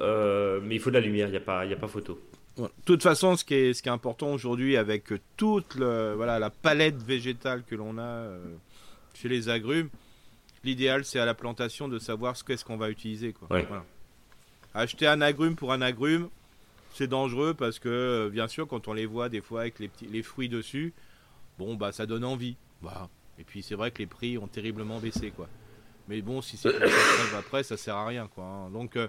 mais il faut de la lumière, il n'y a, pas, a pas photo. De toute façon, ce qui est, ce qui est important aujourd'hui avec toute le, voilà, la palette végétale que l'on a chez les agrumes, l'idéal c'est à la plantation de savoir ce qu'est-ce qu'on va utiliser. Quoi. Voilà. Acheter un agrume pour un agrume, c'est dangereux parce que, euh, bien sûr, quand on les voit des fois avec les, petits, les fruits dessus, bon, bah ça donne envie. Bah. Et puis c'est vrai que les prix ont terriblement baissé, quoi. Mais bon, si c'est après, ça sert à rien, quoi. Hein. Donc, euh,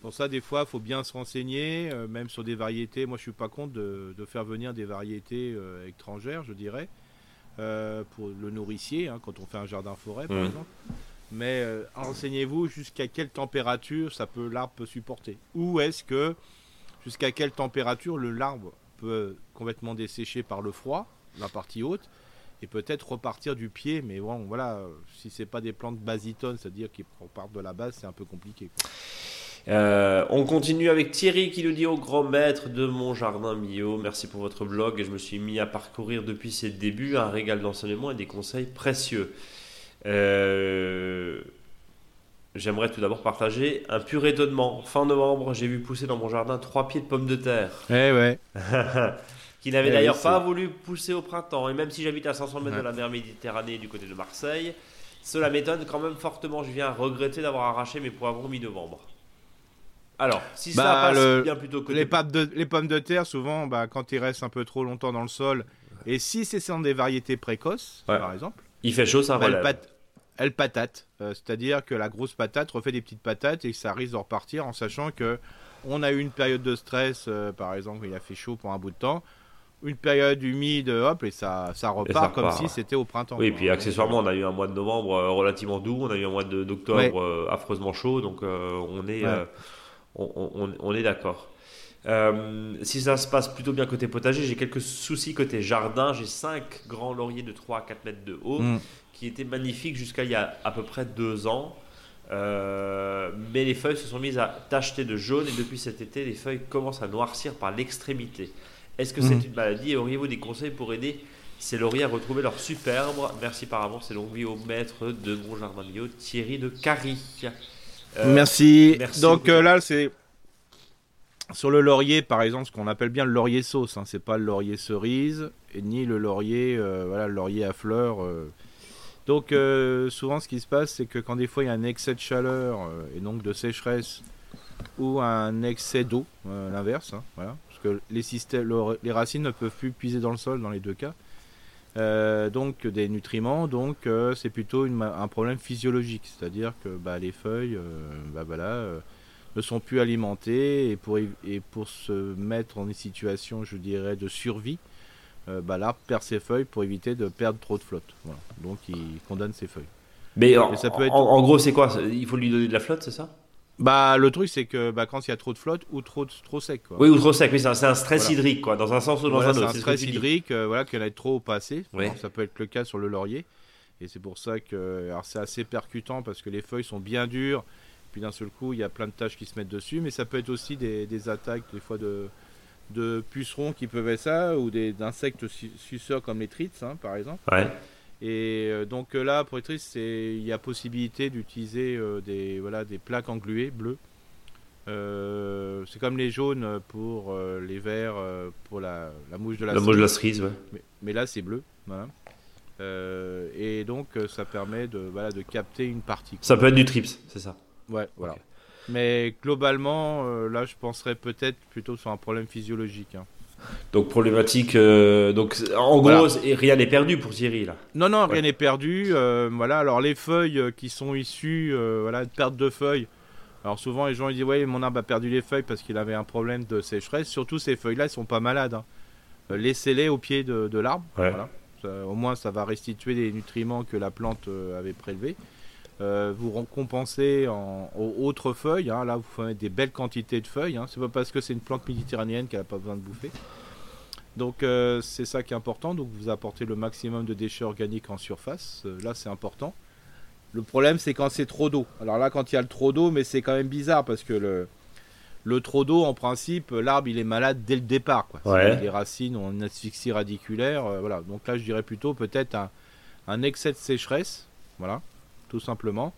pour ça, des fois, il faut bien se renseigner, euh, même sur des variétés. Moi, je suis pas contre de, faire venir des variétés étrangères, je dirais, pour le nourricier, hein, quand on fait un jardin forêt, par mmh. exemple mais euh, renseignez-vous jusqu'à quelle température ça peut l'arbre peut supporter. Ou est-ce que jusqu'à quelle température le l'arbre peut complètement dessécher par le froid, la partie haute, et peut-être repartir du pied? Mais bon, voilà, si c'est pas des plantes basitones, c'est-à-dire qu'ils repartent de la base, c'est un peu compliqué. Euh, on continue avec Thierry qui nous dit au grand maître de mon jardin Mio, merci pour votre blog et je me suis mis à parcourir depuis ses débuts un régal d'enseignement et des conseils précieux. Euh, j'aimerais tout d'abord partager un pur étonnement. Fin novembre, j'ai vu pousser dans mon jardin trois pieds de pommes de terre. Eh ouais. qui n'avaient eh d'ailleurs pas voulu pousser au printemps. Et même si j'habite à 500 mètres de la mer Méditerranée du côté de Marseille, cela m'étonne quand même fortement. Je viens regretter d'avoir arraché mes poivrons mi-novembre. Alors, si ça bah, passe bien plutôt que les, pommes de, les pommes de terre, souvent, bah, quand ils restent un peu trop longtemps dans le sol, et si c'est sont des variétés précoces, par exemple, il fait chaud, ça bah, elle, patate. Euh, c'est-à-dire que la grosse patate refait des petites patates et ça risque de repartir en sachant que on a eu une période de stress, euh, par exemple, il a fait chaud pour un bout de temps. Une période humide, hop, et ça, ça repart comme si c'était au printemps. Oui, et puis accessoirement, on a eu un mois de novembre euh, relativement doux, on a eu un mois d'octobre affreusement chaud, donc on est, on, on, est d'accord. Si ça se passe plutôt bien côté potager, j'ai quelques soucis côté jardin. J'ai 5 grands lauriers de 3 à 4 mètres de haut. Mm qui était magnifique jusqu'à il y a à peu près deux ans. Euh, mais les feuilles se sont mises à tacheter de jaune et depuis cet été, les feuilles commencent à noircir par l'extrémité. Est-ce que c'est mhm. une maladie et auriez-vous des conseils pour aider ces lauriers à retrouver leur superbe Merci par avance et longue vie au maître de mon jardin bio, Thierry de Carry. Euh, merci. Donc euh, là, c'est sur le laurier, par exemple, ce qu'on appelle bien le laurier sauce. Hein. C'est pas le laurier cerise ni le laurier, voilà, le laurier à fleurs donc euh, souvent ce qui se passe c'est que quand des fois il y a un excès de chaleur euh, et donc de sécheresse ou un excès d'eau, euh, l'inverse, hein, voilà, parce que les, racines ne peuvent plus puiser dans le sol dans les deux cas. donc des nutriments, donc c'est plutôt un problème physiologique, c'est-à-dire que bah, les feuilles bah, voilà, ne sont plus alimentées et pour, et pour se mettre en une situation, je dirais, de survie, euh, bah, l'arbre perd ses feuilles pour éviter de perdre trop de flotte. Donc il condamne ses feuilles. Mais en, ça peut être... en, gros, c'est quoi? Il faut lui donner de la flotte, c'est ça? Bah, le truc, c'est que bah, quand il y a trop de flotte ou trop, trop sec. Quoi. Oui, ou trop sec, c'est un, stress hydrique, quoi, dans un sens ou dans un autre. C'est un stress hydrique, euh, voilà, qu'il y en a trop au passé. ça peut être le cas sur le laurier. Et c'est pour ça que c'est assez percutant parce que les feuilles sont bien dures. Puis d'un seul coup, il y a plein de taches qui se mettent dessus. Mais ça peut être aussi des, des attaques, des fois, de, de pucerons qui peuvent être ça, ou d'insectes suceurs comme les trites, hein, par exemple. Et euh, donc euh, là, pour les trites, il y a possibilité d'utiliser euh, des, voilà, des plaques engluées bleues. c'est comme les jaunes pour les verts, pour la, la, mouche de la, la Mouche de la cerise, mais, là, c'est bleu. Voilà. et donc, ça permet de, voilà, de capter une partie. Ça peut être du trips, c'est ça Ouais, voilà. Mais globalement, euh, là, je penserais peut-être plutôt sur un problème physiologique. Hein. Donc problématique. euh, donc en gros, Voilà. c'est- rien n'est perdu pour Thierry là. Non, non, Ouais. rien n'est perdu. euh, voilà, alors les feuilles qui sont issues, euh, voilà, de perte de feuilles. Alors souvent les gens ils disent ouais mon arbre a perdu les feuilles parce qu'il avait un problème de sécheresse. Surtout ces feuilles-là, ils sont pas malades. hein. Laissez-les au pied de, de l'arbre. Ouais. Voilà. Ça- au moins ça va restituer les nutriments que la plante euh, avait prélevés. Euh, vous récompensez en aux autres feuilles. hein. Là, vous mettre des belles quantités de feuilles. Hein. C'est pas parce que c'est une plante méditerranéenne qu'elle n'a pas besoin de bouffer. Donc euh, c'est ça qui est important. Donc vous apportez le maximum de déchets organiques en surface. Euh, là c'est important. Le problème c'est quand c'est trop d'eau. Alors là quand il y a le trop d'eau, mais c'est quand même bizarre parce que le, le trop d'eau en principe, l'arbre il est malade dès le départ. Quoi. Ouais. Les racines ont une asphyxie radiculaire. voilà. Donc là je dirais plutôt peut-être un, un excès de sécheresse. Voilà, tout simplement.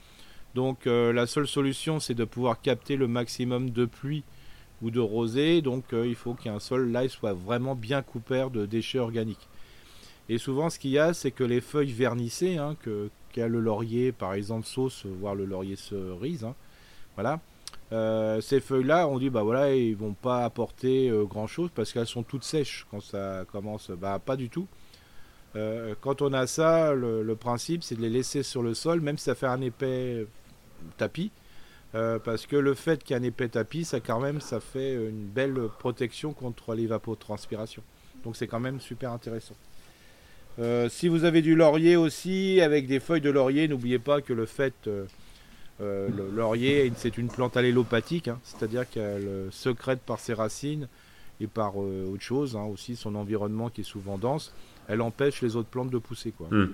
Donc euh, la seule solution c'est de pouvoir capter le maximum de pluie ou de rosée, donc euh, il faut qu'un sol là il soit vraiment bien couvert de déchets organiques. Et souvent ce qu'il y a c'est que les feuilles vernissées, hein, que qu'a le laurier par exemple sauce, voire le laurier cerise, hein, voilà. euh, ces feuilles-là, on dit bah voilà, ils vont pas apporter grand chose parce qu'elles sont toutes sèches quand ça commence. Bah pas du tout. Euh, quand on a ça, le, principe c'est de les laisser sur le sol, même si ça fait un épais tapis. Euh, parce que le fait qu'il y ait un épais tapis, ça quand même, ça fait une belle protection contre l'évapotranspiration. Donc c'est quand même super intéressant. Euh, si vous avez du laurier aussi, avec des feuilles de laurier, n'oubliez pas que le fait, le laurier, c'est une plante allélopathique, hein, c'est-à-dire qu'elle secrète par ses racines et par autre chose, hein, aussi son environnement qui est souvent dense, elle empêche les autres plantes de pousser. Quoi. Hmm.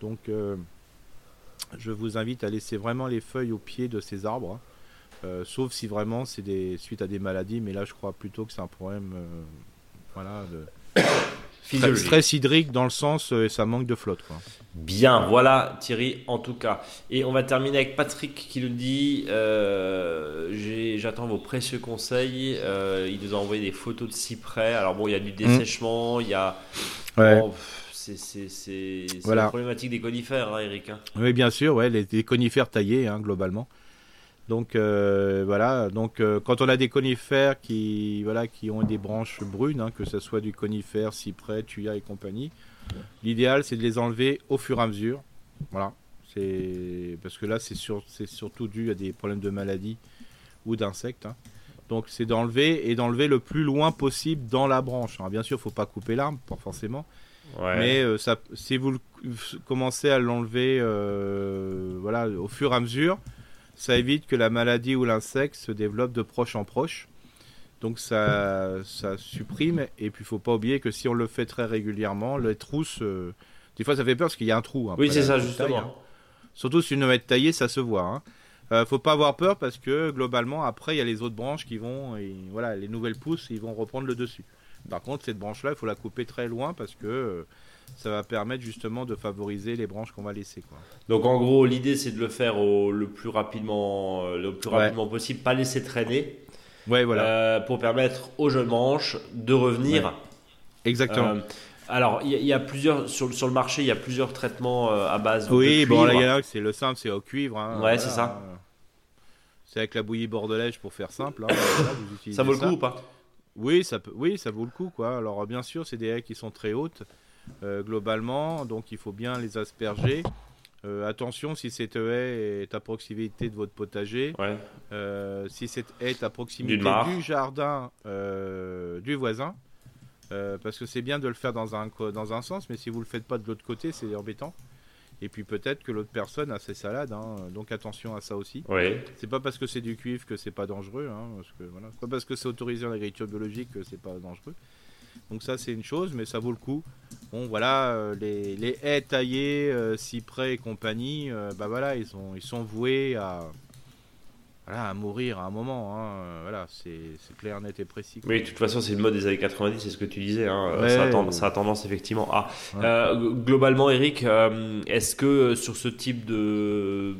Donc euh, je vous invite à laisser vraiment les feuilles au pied de ces arbres, hein. Euh, sauf si vraiment c'est des suite à des maladies, mais là je crois plutôt que c'est un problème euh, voilà, de Physiologique. stress hydrique dans le sens euh, ça manque de flotte. Quoi. Bien, voilà Thierry en tout cas. Et on va terminer avec Patrick qui nous dit euh, J'attends vos précieux conseils. Euh, il nous a envoyé des photos de cyprès. Alors bon, il y a du dessèchement, il y a. Bon, pff, c'est Voilà. la problématique des conifères, hein, Eric. hein. Oui, bien sûr, ouais, les, les conifères taillés, hein, globalement. Donc euh, voilà, donc euh, quand on a des conifères qui voilà qui ont des branches brunes, hein, que ce soit du conifère, cyprès, thuya et compagnie, l'idéal c'est de les enlever au fur et à mesure. Voilà, c'est parce que là c'est sur, c'est surtout dû à des problèmes de maladie ou d'insectes. hein. Donc c'est d'enlever et d'enlever le plus loin possible dans la branche. Alors, bien sûr, faut pas couper l'arbre, pas forcément. Ouais. Mais euh, ça, si vous commencez à l'enlever voilà, au fur et à mesure, ça évite que la maladie ou l'insecte se développe de proche en proche. Donc ça, ça supprime. Et puis il faut pas oublier que si on le fait très régulièrement, les trousses, euh, des fois ça fait peur parce qu'il y a un trou. hein, oui, c'est ça taille, hein. justement. Surtout si une être taillée, ça se voit. Hein. Euh, faut pas avoir peur parce que globalement après il y a les autres branches qui vont et voilà les nouvelles pousses ils vont reprendre le dessus. Par contre cette branche là il faut la couper très loin parce que ça va permettre justement de favoriser les branches qu'on va laisser quoi. Donc en gros, l'idée c'est de le faire au, le plus rapidement, euh, le plus Ouais. rapidement possible, pas laisser traîner, Ouais voilà euh, pour permettre aux jeunes branches de revenir. exactement. Euh, alors, il y, a- il y a plusieurs sur, le- sur le marché, il y a plusieurs traitements euh, à base oui de bon cuivre. en a c'est le simple c'est au cuivre. hein, Ouais, voilà, c'est ça. C'est avec la bouillie bordelaise pour faire simple. hein, voilà, vous utilisez Ça vaut le coup ou pas? Oui, ça peut, oui, ça vaut le coup, quoi. Alors, bien sûr, c'est des haies qui sont très hautes, globalement, donc il faut bien les asperger. Euh, attention, si cette haie est à proximité de votre potager, Ouais. euh, si cette haie est à proximité du jardin euh, du voisin, euh, parce que c'est bien de le faire dans un, dans un sens, mais si vous le faites pas de l'autre côté, c'est embêtant. Et puis peut-être que l'autre personne a ses salades, hein, donc attention à ça aussi. Ouais. C'est pas parce que c'est du cuivre que c'est pas dangereux, hein, parce que voilà, pas parce que c'est autorisé en agriculture biologique que c'est pas dangereux. Donc ça c'est une chose, mais ça vaut le coup. Bon voilà, euh, les, les haies taillées, euh, cyprès et compagnie, euh, bah voilà, ils sont ils sont voués à voilà, à mourir à un moment. hein, voilà, c'est clair, net et précis. quoi. Oui, de toute façon, c'est le mode des années 90, c'est ce que tu disais. hein. Ouais, ça, a ten- ouais. ça a tendance effectivement à. Ouais. Euh, globalement, Eric, euh, est-ce que sur ce type de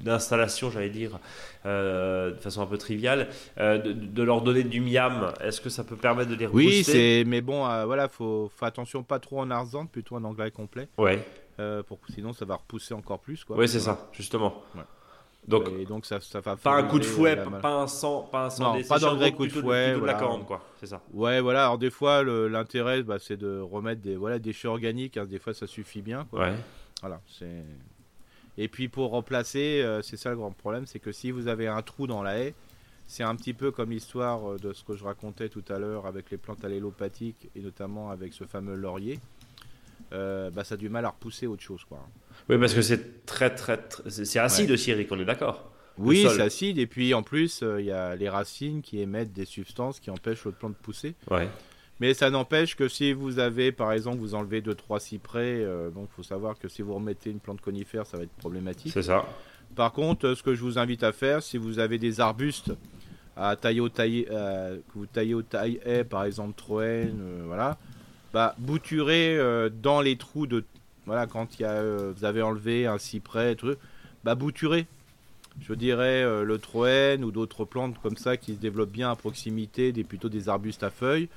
d'installation, j'allais dire, euh, de façon un peu triviale, euh, de, de leur donner du miam, est-ce que ça peut permettre de les Oui, rebooster c'est mais bon, euh, voilà, faut, faut attention pas trop en arzante, plutôt en engrais complet, Ouais, euh, pour sinon ça va repousser encore plus quoi. ouais c'est ça, justement. Ouais. Donc, et donc ça, ça va pas un coup de fouet, pas un sang, pas un sang non, pas d'engrais coup de fouet, voilà. la corne, quoi. C'est ça. Ouais, voilà. Alors des fois, l'intérêt, bah, c'est de remettre des voilà déchets organiques. Hein. Des fois, ça suffit bien. Quoi. Ouais. Voilà. C'est. Et puis pour remplacer, euh, c'est ça le grand problème, c'est que si vous avez un trou dans la haie, c'est un petit peu comme l'histoire euh, de ce que je racontais tout à l'heure avec les plantes allélopathiques et notamment avec ce fameux laurier. Euh, bah, ça a du mal à repousser autre chose. Quoi. Oui, parce que c'est très, très, c'est acide aussi, Eric, on est d'accord. Oui, c'est acide, et puis en plus, il y a les racines qui émettent des substances qui empêchent l'autre plante de pousser. Ouais. Mais ça n'empêche que si vous avez, par exemple, vous enlevez 2-3 cyprès, donc il faut savoir que si vous remettez une plante conifère, ça va être problématique. C'est ça. Par contre, ce que je vous invite à faire, si vous avez des arbustes à tailler au taille, euh, que vous taillez au taille par exemple troène, euh, voilà, bah bouturez euh, dans les trous de, voilà, quand il y a, vous avez enlevé un cyprès, truc, bah bouturez. Je dirais le troène ou d'autres plantes comme ça qui se développent bien à proximité, des plutôt des arbustes à feuilles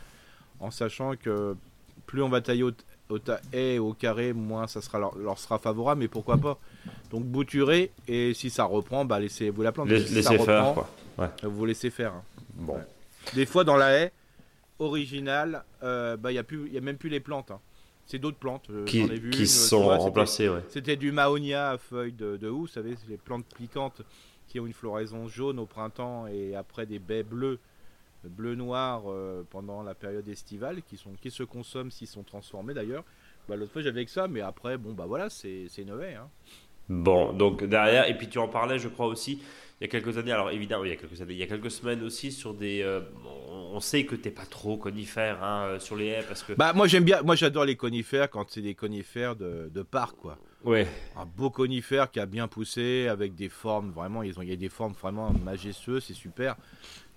en sachant que plus on va tailler au, au et au carré, moins ça sera leur, sera favorable, mais pourquoi pas. Donc bouturer, et si ça reprend, bah laissez-vous la plante. laissez faire, quoi. Vous laissez faire. Hein. Bon. Des fois, dans la haie originale, euh, bah, il n'y a, a même plus les plantes. Hein. C'est d'autres plantes. Euh, qui, vu qui sont remplacées, ouais. C'était du mahonia à feuilles de, de vous savez, les plantes piquantes qui ont une floraison jaune au printemps et après des baies bleues bleu-noir euh, pendant la période estivale, qui, sont, qui se consomment s'ils sont transformés d'ailleurs. Bah, L'autre fois j'avais que ça, mais après, bon, bah voilà, c'est Noé. Hein. Bon, donc derrière, et puis tu en parlais, je crois aussi, il y a quelques années, alors évidemment, il y a quelques années, il y a quelques semaines aussi sur des. Euh, on sait que t'es pas trop conifère hein, sur les haies parce que. Bah, moi j'aime bien, moi j'adore les conifères quand c'est des conifères de, de parc, quoi. Ouais. Un beau conifère qui a bien poussé avec des formes vraiment, ils ont, il y a des formes vraiment majestueuses, c'est super.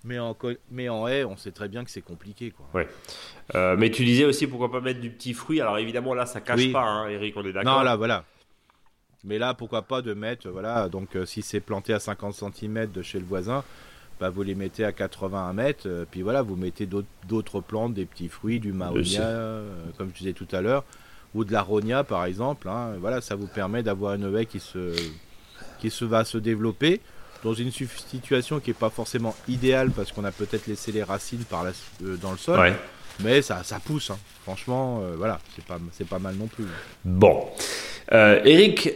Mais en, mais en haie, on sait très bien que c'est compliqué. Quoi. Ouais. Euh, mais tu disais aussi pourquoi pas mettre du petit fruit? Alors évidemment, là, ça cache pas, hein, Eric, on est d'accord. Non, là, voilà. Mais là, pourquoi pas de mettre, voilà, donc euh, si c'est planté à 50 cm de chez le voisin, bah, vous les mettez à 81 mètres, euh, puis voilà, vous mettez d'autres plantes, des petits fruits, du mahonia, comme je disais tout à l'heure, ou de la ronia par exemple. Hein. voilà, ça vous permet d'avoir une haie qui se, qui se va se développer dans une situation qui n'est pas forcément idéale parce qu'on a peut-être laissé les racines par la, euh, dans le sol. Mais ça, ça pousse. Hein. Franchement, euh, voilà, c'est pas, c'est pas mal non plus. Bon. Euh, Eric,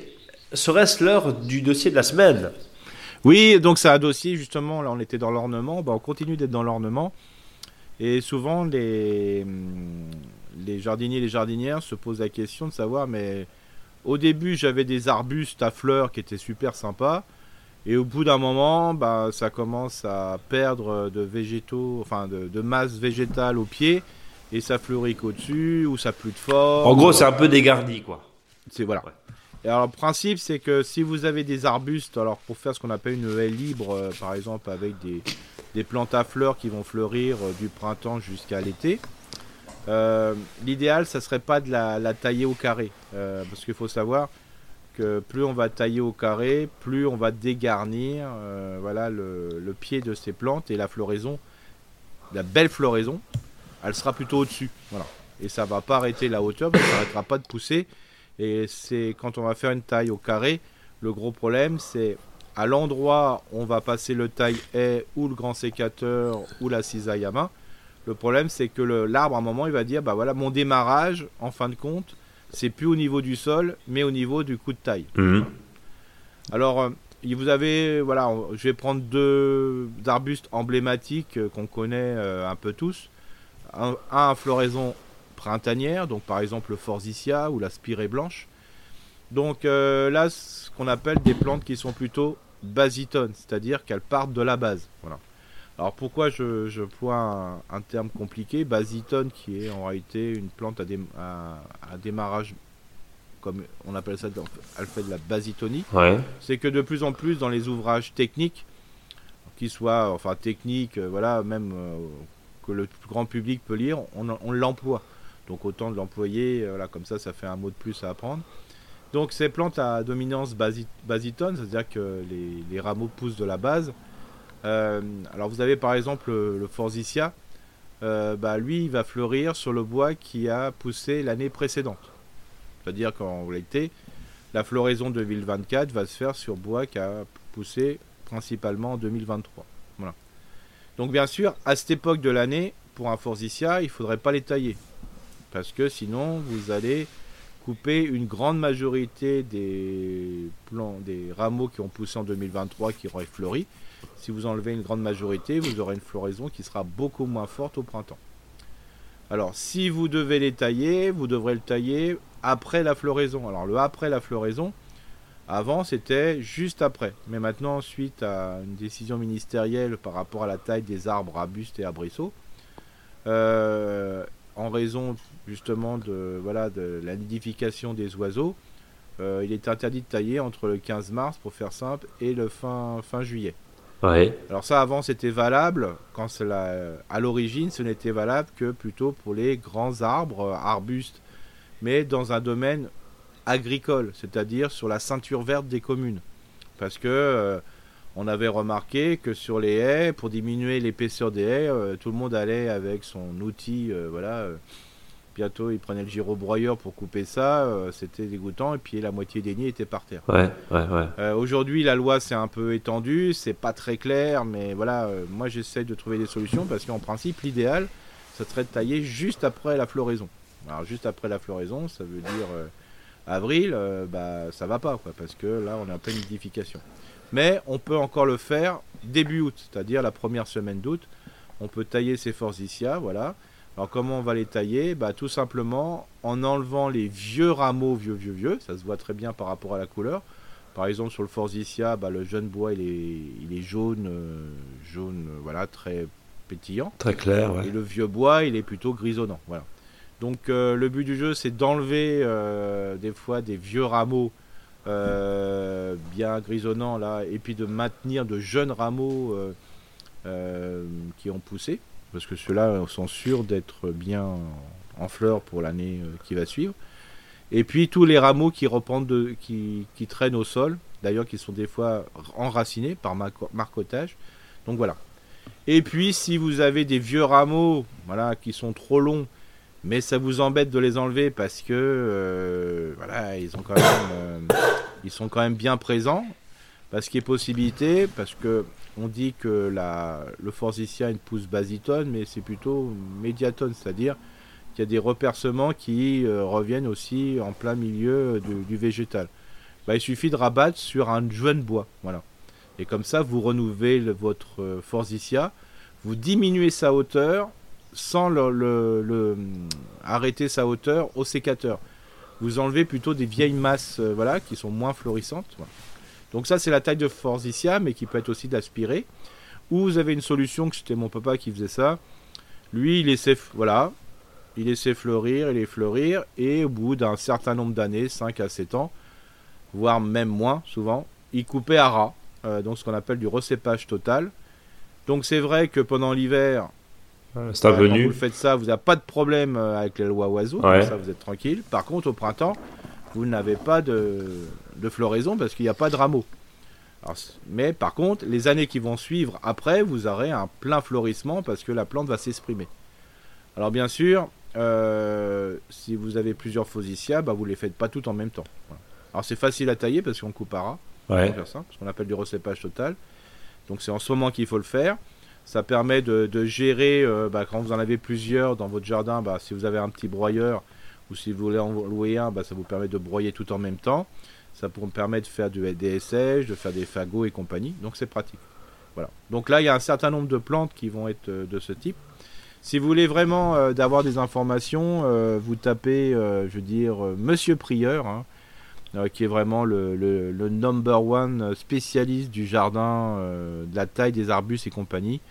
serait-ce l'heure du dossier de la semaine? Oui, donc c'est un dossier, justement, là on était dans l'ornement. Bah, on continue d'être dans l'ornement. Et souvent, les, hum, les jardiniers et les jardinières se posent la question de savoir, mais au début, j'avais des arbustes à fleurs qui étaient super sympas. Et au bout d'un moment, bah, ça commence à perdre de végétaux, enfin de, masse végétale au pied, et ça fleurit qu'au-dessus, ou ça plus de forme. En gros, c'est un peu dégardi, quoi. C'est voilà. Et alors, le principe, c'est que si vous avez des arbustes, alors pour faire ce qu'on appelle une haie libre, euh, par exemple avec des, des, plantes à fleurs qui vont fleurir euh, du printemps jusqu'à l'été, euh, l'idéal, ça serait pas de la, tailler au carré, parce qu'il faut savoir que plus on va tailler au carré, plus on va dégarnir euh, voilà, le, pied de ces plantes et la floraison, la belle floraison, elle sera plutôt au-dessus. Voilà. Et ça va pas arrêter la hauteur, ça n'arrêtera pas de pousser. Et c'est quand on va faire une taille au carré, le gros problème c'est à l'endroit où on va passer le taille haie ou le grand sécateur ou la cisaille à main. Le problème c'est que l'arbre à un moment il va dire bah voilà mon démarrage en fin de compte c'est plus au niveau du sol, mais au niveau du coup de taille. Mhm. Alors, euh, vous avez, voilà, je vais prendre deux arbustes emblématiques euh, qu'on connaît euh, un peu tous. Un, à floraison printanière, donc par exemple le Forsythia ou la spirée blanche. Donc là, ce qu'on appelle des plantes qui sont plutôt basitones, c'est-à-dire qu'elles partent de la base. Voilà. Alors pourquoi je, je un, un, terme compliqué? Basitone qui est en réalité une plante à, à, démarrage, comme on appelle ça, elle fait de la basitonie. C'est que de plus en plus dans les ouvrages techniques, qui soient enfin techniques, euh, voilà, même euh, que le grand public peut lire, on, l'emploie. Donc autant de l'employer, euh, voilà, comme ça ça fait un mot de plus à apprendre. Donc ces plantes à dominance basitone, c'est-à-dire que les, les rameaux poussent de la base, alors vous avez par exemple le, Forsythia, euh, bah, lui il va fleurir sur le bois qui a poussé l'année précédente. C'est-à-dire qu'en réalité, la floraison de 2024 va se faire sur bois qui a pousser principalement en 2023. Voilà. Donc bien sûr, à cette époque de l'année, pour un forsythia, il ne faudrait pas les tailler. Parce que sinon, vous allez couper une grande majorité des rameaux qui ont poussé en 2023, qui auraient fleuri. Si vous enlevez une grande majorité, vous aurez une floraison qui sera beaucoup moins forte au printemps. Alors, si vous devez les tailler, vous devrez le tailler après la floraison. Alors, le après la floraison, avant, c'était juste après. Mais maintenant, suite à une décision ministérielle par rapport à la taille des arbres arbustes et arbrisseaux, euh, en raison justement de, voilà, de la nidification des oiseaux, euh, il est interdit de tailler entre le 15 mars, pour faire simple, et le fin, fin juillet. Alors ça, avant, c'était valable. Quand à l'origine, ce n'était valable que plutôt pour les grands arbres, arbustes, mais dans un domaine agricole, c'est-à-dire sur la ceinture verte des communes. Parce que euh, on avait remarqué que sur les haies, pour diminuer l'épaisseur des haies, euh, tout le monde allait avec son outil, euh, voilà. Bientôt, il prenait le gyrobroyeur pour couper ça, c'était dégoûtant, et puis la moitié des nids était par terre. Ouais, ouais, ouais. Aujourd'hui, la loi s'est un peu étendue, c'est pas très clair, mais voilà, moi j'essaie de trouver des solutions parce qu'en principe, l'idéal, ça serait de tailler juste après la floraison. Alors, juste après la floraison, ça veut dire avril, euh, bah, ça va pas, quoi, parce que là, on est en pleine nidification. Mais on peut encore le faire début août, c'est-à-dire la première semaine d'août. On peut tailler ces forsythias, voilà. Alors comment on va les tailler bah, Tout simplement en enlevant les vieux rameaux, vieux, vieux, vieux. Ça se voit très bien par rapport à la couleur. Par exemple, sur le forsythia, bah, le jeune bois, il est, il est jaune, euh, jaune, voilà, très pétillant. Très clair, Et le vieux bois, il est plutôt grisonnant, voilà. Donc euh, le but du jeu, c'est d'enlever euh, des fois des vieux rameaux euh, bien grisonnants là, et puis de maintenir de jeunes rameaux qui ont poussé, parce que ceux-là sont sûrs d'être bien en fleurs pour l'année qui va suivre. Et puis tous les rameaux qui de, qui, qui traînent au sol, d'ailleurs qui sont des fois enracinés par marcotage. Donc voilà. Et puis si vous avez des vieux rameaux, voilà, qui sont trop longs mais ça vous embête de les enlever parce que euh, voilà, ils ont quand même, euh, ils sont quand même bien présents. Parce qu'il y a possibilité, parce que on dit que le forsythia une pousse basitone, mais c'est plutôt médiatone, c'est-à-dire qu'il y a des repercements qui euh, reviennent aussi en plein milieu du, végétal. Bah, il suffit de rabattre sur un jeune bois, voilà. Et comme ça, vous renouvelez votre forsythia, vous diminuez sa hauteur, sans le, arrêter sa hauteur au sécateur. Vous enlevez plutôt des vieilles masses euh, voilà, qui sont moins florissantes. Donc ça c'est la taille de Forsythia mais qui peut être aussi d'aspirer. Ou vous avez une solution que c'était mon papa qui faisait ça. Lui il laissait voilà, il laissait fleurir, il les fleurir et au bout d'un certain nombre d'années, 5 à 7 ans, voire même moins souvent, il coupait à ras, euh, donc ce qu'on appelle du recépage total. Donc c'est vrai que pendant l'hiver, venu. Quand vous faites ça, vous n'avez pas de problème euh, avec les lois oiseaux, ça vous êtes tranquille. Par contre, au printemps, vous n'avez pas de, floraison parce qu'il n'y a pas de rameaux. mais par contre, les années qui vont suivre après, vous aurez un plein florissement parce que la plante va s'exprimer. Alors bien sûr, euh, si vous avez plusieurs phosicias, bah, vous ne les faites pas toutes en même temps. Alors c'est facile à tailler parce qu'on coupe à ras, ouais. ce qu'on appelle du recépage total. Donc c'est en ce moment qu'il faut le faire. Ça permet de, gérer, euh, bah, quand vous en avez plusieurs dans votre jardin, bah, si vous avez un petit broyeur ou si vous voulez en louer un, bah, ça vous permet de broyer tout en même temps. Ça vous permet de faire du, des de faire des fagots et compagnie. Donc c'est pratique. Voilà. Donc là, il y a un certain nombre de plantes qui vont être euh, de ce type. Si vous voulez vraiment euh, d'avoir des informations, vous tapez, je veux dire, Monsieur Prieur, hein, qui est vraiment le, number one spécialiste du jardin, de la taille des arbustes et compagnie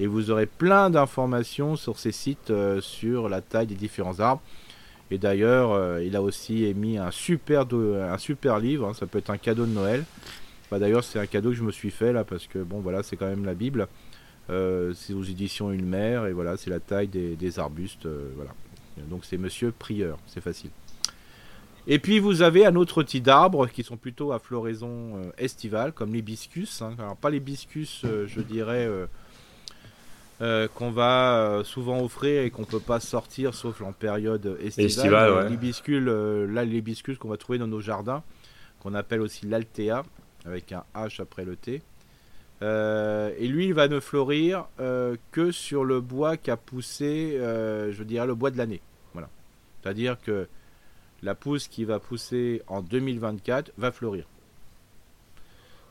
et vous aurez plein d'informations sur ces sites euh, sur la taille des différents arbres. Et d'ailleurs, euh, il a aussi émis un super, un super livre, hein, ça peut être un cadeau de Noël. Bah, d'ailleurs, c'est un cadeau que je me suis fait là parce que bon, voilà, c'est quand même la Bible. Euh, c'est aux éditions Ulmer et voilà, c'est la taille des, arbustes. voilà. Donc c'est Monsieur Prieur, c'est facile. Et puis vous avez un autre type d'arbres qui sont plutôt à floraison estivale, comme l'hibiscus. Hein. Alors pas l'hibiscus, je dirais euh, qu'on va euh, souvent offrir et qu'on peut pas sortir sauf en période estivale. Estival, L'hibiscule, euh, là l'hibiscus qu'on va trouver dans nos jardins, qu'on appelle aussi l'altea. avec un H après le T. et lui, il va ne fleurir que sur le bois qui a poussé, je dirais, le bois de l'année. Voilà. C'est-à-dire que la pousse qui va pousser en 2024 va fleurir.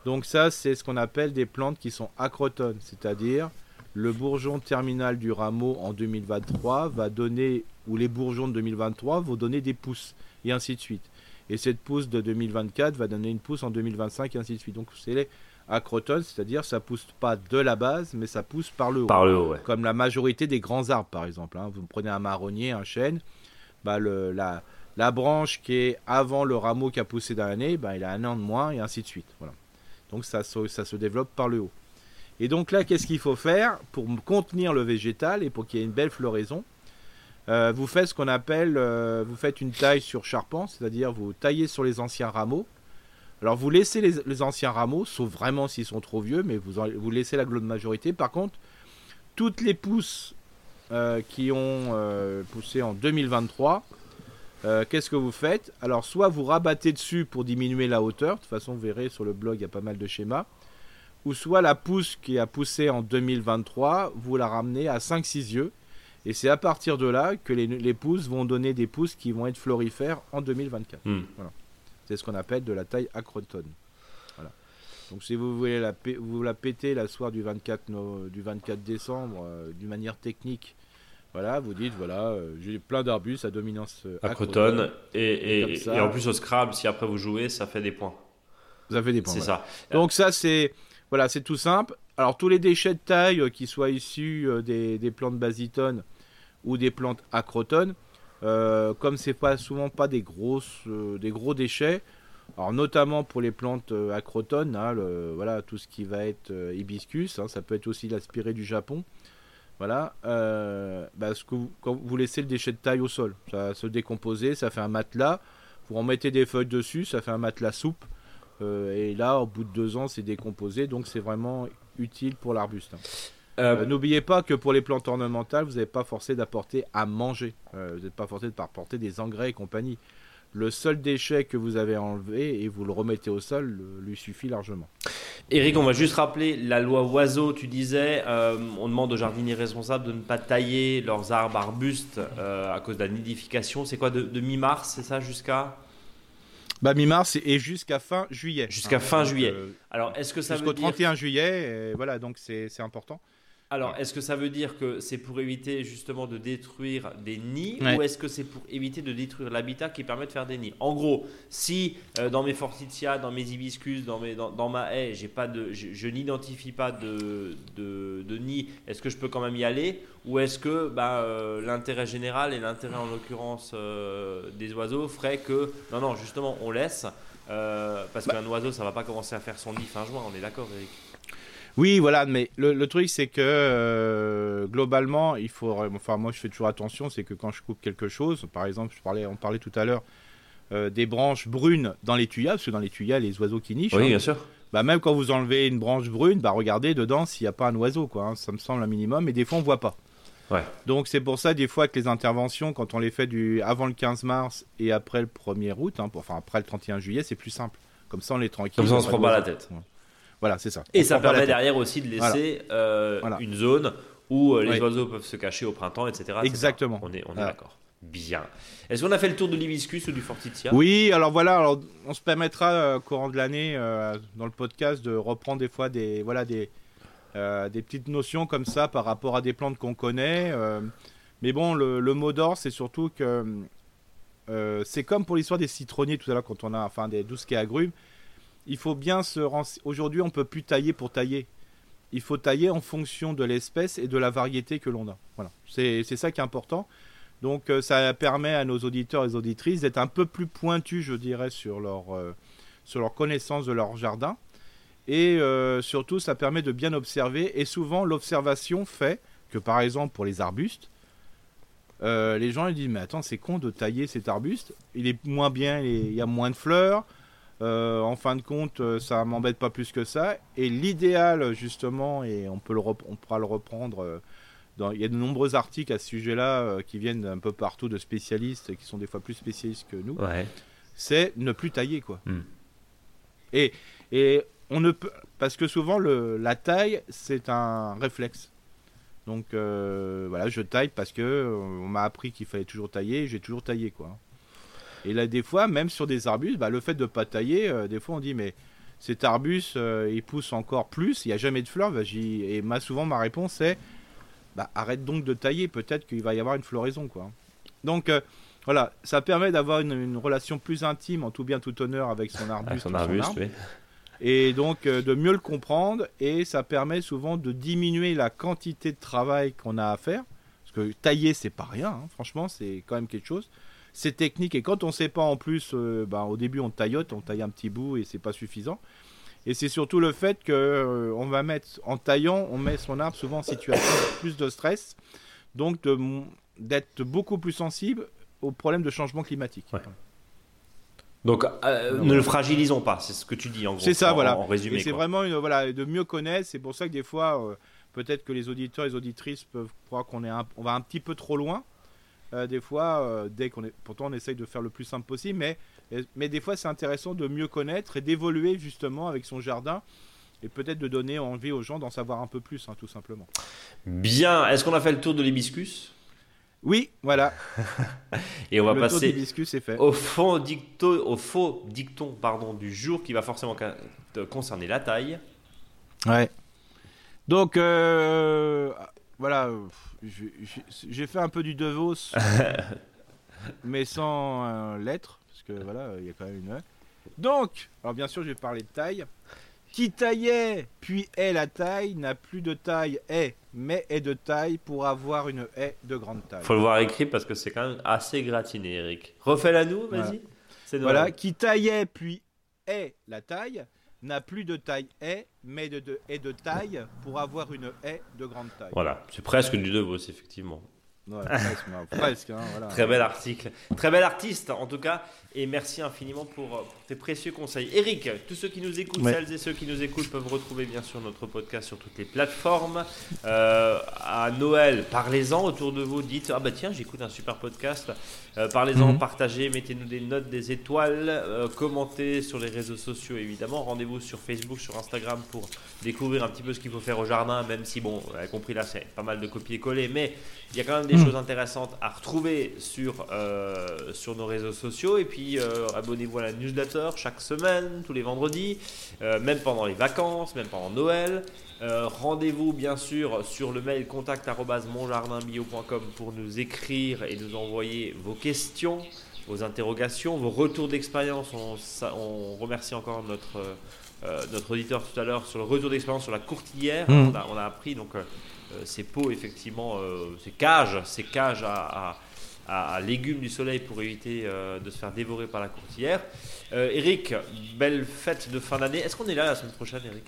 Donc ça, c'est ce qu'on appelle des plantes qui sont acrotones, c'est-à-dire le bourgeon terminal du rameau en 2023 va donner, ou les bourgeons de 2023 vont donner des pousses, et ainsi de suite. Et cette pousse de 2024 va donner une pousse en 2025, et ainsi de suite. Donc c'est les acrotones, c'est-à-dire ça pousse pas de la base, mais ça pousse par le haut. Par le haut, ouais. Comme la majorité des grands arbres, par exemple. Hein. Vous prenez un marronnier, un chêne, bah le, la, la branche qui est avant le rameau qui a poussé dans l'année, bah, il a un an de moins, et ainsi de suite. Voilà. Donc ça, ça se développe par le haut. Et donc là, qu'est-ce qu'il faut faire pour contenir le végétal et pour qu'il y ait une belle floraison euh, Vous faites ce qu'on appelle, euh, vous faites une taille sur charpent, c'est-à-dire vous taillez sur les anciens rameaux. Alors vous laissez les, anciens rameaux, sauf vraiment s'ils sont trop vieux, mais vous, laissez la de majorité. Par contre, toutes les pousses euh, qui ont poussé en 2023, qu'est-ce que vous faites? Alors soit vous rabattez dessus pour diminuer la hauteur, de toute façon vous verrez sur le blog il y a pas mal de schémas, ou soit la pousse qui a poussé en 2023, vous la ramenez à 5-6 yeux. Et c'est à partir de là que les, pousses vont donner des pousses qui vont être florifères en 2024. Hmm. C'est ce qu'on appelle de la taille acrotone. Voilà. Donc si vous voulez la, vous la péter la soir du 24, du 24 décembre euh, d'une manière technique, voilà, vous dites voilà, euh, j'ai plein d'arbustes à dominance euh, acrotone, et, et, en plus au Scrabble, si après vous jouez, ça fait des points. Ça fait des points. C'est ça. Donc ça c'est voilà, c'est tout simple. Alors tous les déchets de taille, euh, qui soient issus euh, des, plantes basitones ou des plantes acrotones, euh, comme c'est pas souvent pas des grosses, des gros déchets, alors notamment pour les plantes acrotones, hein, voilà tout ce qui va être hibiscus, hein, ça peut être aussi l'aspiré du Japon. Voilà, bah, que quand vous laissez le déchet de taille au sol, ça se décomposer, ça fait un matelas. Vous en mettez des feuilles dessus, ça fait un matelas soupe. Euh, et là, au bout de deux ans, c'est décomposé, donc c'est vraiment utile pour l'arbuste. Hein. Euh, euh, n'oubliez pas que pour les plantes ornementales, vous n'êtes pas forcé d'apporter à manger. vous n'êtes pas forcé d'apporter des engrais et compagnie. Le seul déchet que vous avez enlevé et vous le remettez au sol lui suffit largement. Eric, on va juste rappeler la loi oiseau. Tu disais, on demande aux jardiniers responsables de ne pas tailler leurs arbres arbustes à cause de la nidification. C'est quoi de mi-mars, c'est ça jusqu'à bah, mi-mars et jusqu'à fin juillet. Jusqu'à hein, fin juillet. Euh, Alors, est-ce que ça. Jusqu'au 31 juillet, et voilà, donc c'est important. Alors, est-ce que ça veut dire que c'est pour éviter justement de détruire des nids ou est-ce que c'est pour éviter de détruire l'habitat qui permet de faire des nids? En gros, si euh, dans mes forsythias, dans mes hibiscus, dans, mes, dans, ma haie, j'ai pas de, je, n'identifie pas de, de, de nid, est-ce que je peux quand même y aller? Ou est-ce que bah, euh, l'intérêt général et l'intérêt en l'occurrence euh, des oiseaux ferait que, non, non, justement, on laisse parce bah qu'un oiseau, ça va pas commencer à faire son nid fin juin, on est d'accord, Eric? Oui, voilà, mais le, truc c'est que euh, globalement, il faut, enfin moi je fais toujours attention, c'est que quand je coupe quelque chose, par exemple, je parlais, on parlait tout à l'heure euh, des branches brunes dans les tuyas, parce que dans les tuyas, les oiseaux qui nichent. Oui, hein. bien sûr. Bah même quand vous enlevez une branche brune, bah regardez dedans s'il n'y a pas un oiseau, quoi. Hein. ça me semble un minimum, mais des fois on voit pas. Ouais. Donc c'est pour ça des fois que les interventions, quand on les fait du avant le 15 mars et après le 1er août, hein, enfin après le 31 juillet, c'est plus simple. Comme ça on est tranquille. Comme ça on se prend pas la tête. Voilà, c'est ça. Et ça permet derrière aussi de laisser euh, une zone où euh, les oiseaux peuvent se cacher au printemps, etc. Exactement. On est, on est d'accord. Bien. Est-ce qu'on a fait le tour de l'hibiscus ou du forsythia Oui, alors voilà, alors on se permettra euh, au courant de l'année dans le podcast de reprendre des fois des voilà des des petites notions comme ça par rapport à des plantes qu'on connaît. mais bon, le, le mot d'or, c'est surtout que c'est comme pour l'histoire des citronniers tout à l'heure quand on a enfin des douces qui agrumes il faut bien se Aujourd'hui, on peut plus tailler pour tailler. Il faut tailler en fonction de l'espèce et de la variété que l'on a. Voilà, c'est ça qui est important. Donc, euh, ça permet à nos auditeurs et auditrices d'être un peu plus pointus, je dirais, sur leur, euh, sur leur connaissance de leur jardin. Et euh, surtout, ça permet de bien observer. Et souvent, l'observation fait que, par exemple, pour les arbustes, les gens ils disent Mais attends, c'est con de tailler cet arbuste. Il est moins bien, il y a moins de fleurs. Euh, en fin de compte, euh, ça m'embête pas plus que ça. Et l'idéal, justement, et on, peut le on pourra le reprendre, euh, dans... il y a de nombreux articles à ce sujet-là qui viennent d'un peu partout de spécialistes qui sont des fois plus spécialistes que nous. C'est ne plus tailler, quoi. Hmm. Et, et on ne peut. Parce que souvent, le, la taille, c'est un réflexe. Donc euh, voilà, je taille parce que on m'a appris qu'il fallait toujours tailler, j'ai toujours taillé quoi. Et là, des fois, même sur des arbustes, bah, le fait de pas tailler, euh, des fois on dit mais cet arbuste, il pousse encore plus, il n'y a jamais de fleurs. Bah, et ma, souvent ma réponse est bah, arrête donc de tailler, peut-être qu'il va y avoir une floraison quoi. Donc voilà, ça permet d'avoir une, relation plus intime, en tout bien tout honneur avec son arbuste. son arbuste, oui. Et donc euh, de mieux le comprendre, et ça permet souvent de diminuer la quantité de travail qu'on a à faire. Parce que tailler, c'est pas rien, hein. franchement, c'est quand même quelque chose. C'est technique, et quand on sait pas en plus, euh, ben, au début on taillote, on taille un petit bout et c'est pas suffisant. Et c'est surtout le fait que euh, on va mettre, en taillant, on met son arbre souvent en situation de plus de stress, donc d'être beaucoup plus sensible au problème de changement climatique. Donc, euh, ne le fragilisons pas, c'est ce que tu dis en gros. C'est ça, voilà. En résumé. C'est vraiment une, voilà, de mieux connaître. C'est pour ça que des fois, euh, peut-être que les auditeurs et les auditrices peuvent croire qu'on est on va un petit peu trop loin. Euh, des fois, dès qu'on est, pourtant on essaye de faire le plus simple possible, mais, mais des fois c'est intéressant de mieux connaître et d'évoluer justement avec son jardin et peut-être de donner envie aux gens d'en savoir un peu plus, hein, tout simplement. Bien, est-ce qu'on a fait le tour de l'hibiscus? Oui, voilà. Et on va passer au fond dicto, au faux dicton pardon du jour qui va forcément concerner la taille. Ouais. Donc euh, voilà, j'ai fait un peu du Devos, mais sans euh, lettres, parce que voilà, il y a quand même une. Donc, alors bien sûr, je vais parler de taille. Qui taillait puis est la taille n'a plus de taille est mais est de taille pour avoir une haie de grande taille. Faut le voir écrit parce que c'est quand même assez gratiné, Eric. Refais-la nous, vas-y. Voilà. voilà. qui taillait puis est la taille n'a plus de taille est mais de, de, est de taille pour avoir une haie de grande taille. Voilà, c'est presque du De effectivement. Presque, hein, Très bel article. Très bel artiste, en tout cas. Et merci infiniment pour, tes précieux conseils. Eric, tous ceux qui nous écoutent, celles et ceux qui nous écoutent peuvent retrouver bien sûr notre podcast sur toutes les plateformes. Euh, à Noël, parlez-en autour de vous. Dites Ah bah tiens, j'écoute un super podcast. Euh, parlez-en, mhm. partagez, mettez-nous des notes, des étoiles, euh, commentez sur les réseaux sociaux évidemment. Rendez-vous sur Facebook, sur Instagram pour découvrir un petit peu ce qu'il faut faire au jardin. Même si, bon, vous avez compris là, c'est pas mal de copier-coller. Mais il y a quand même des mhm. choses intéressantes à retrouver sur, sur nos réseaux sociaux. Et puis, euh, abonnez-vous à la newsletter chaque semaine, tous les vendredis, euh, même pendant les vacances, même pendant Noël. Euh, rendez-vous bien sûr sur le mail contact@monjardinbio.com pour nous écrire et nous envoyer vos questions, vos interrogations, vos retours d'expérience. On, remercie encore notre, notre auditeur tout à l'heure sur le retour d'expérience sur la courtilière. Mmh. On, a, appris donc ces pots effectivement, ces cages, ces cages à à, légumes du soleil pour éviter euh, de se faire dévorer par la courtière. Euh, Eric, belle fête de fin d'année. Est-ce qu'on est là la semaine prochaine, Eric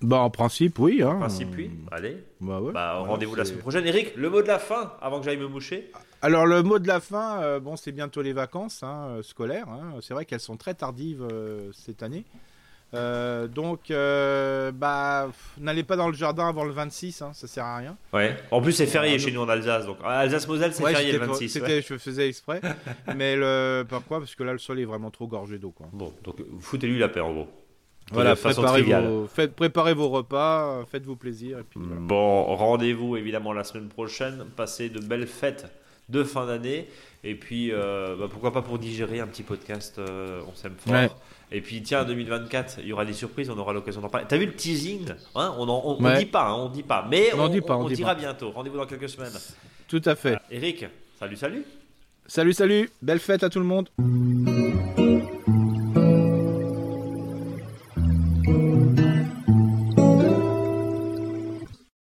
bah, en principe, oui. Hein. En principe, oui. Allez. Bah, ouais. bah rendez-vous la semaine prochaine. Eric, le mot de la fin, avant que j'aille me moucher? Alors, le mot de la fin, euh, bon, c'est bientôt les vacances hein, scolaires. Hein. C'est vrai qu'elles sont très tardives cette année. Euh, donc, euh, bah, n'allez pas dans le jardin avant le 26, hein, ça sert à rien. Ouais. En plus, c'est férié euh, chez nous en Alsace. Donc, Alsace-Moselle, c'est férié le 26. Je faisais exprès. mais le, pourquoi? Parce que là, le sol est vraiment trop gorgé d'eau. Bon, donc foutez-lui la paix en gros. Voilà, préparez vos, faites, préparez vos repas, faites-vous plaisir. Et puis, Bon, rendez-vous évidemment la semaine prochaine. Passez de belles fêtes de fin d'année. Et puis, bah, pourquoi pas pour digérer un petit podcast On s'aime fort. Et puis tiens, 2024, il y aura des surprises, on aura l'occasion d'en parler. T'as vu le teasing hein On ne dit pas, hein, on dit pas, mais on, dit pas, on, dira bientôt. Rendez-vous dans quelques semaines. Tout à fait. Eric, salut, salut. Salut, salut. Belle fête à tout le monde.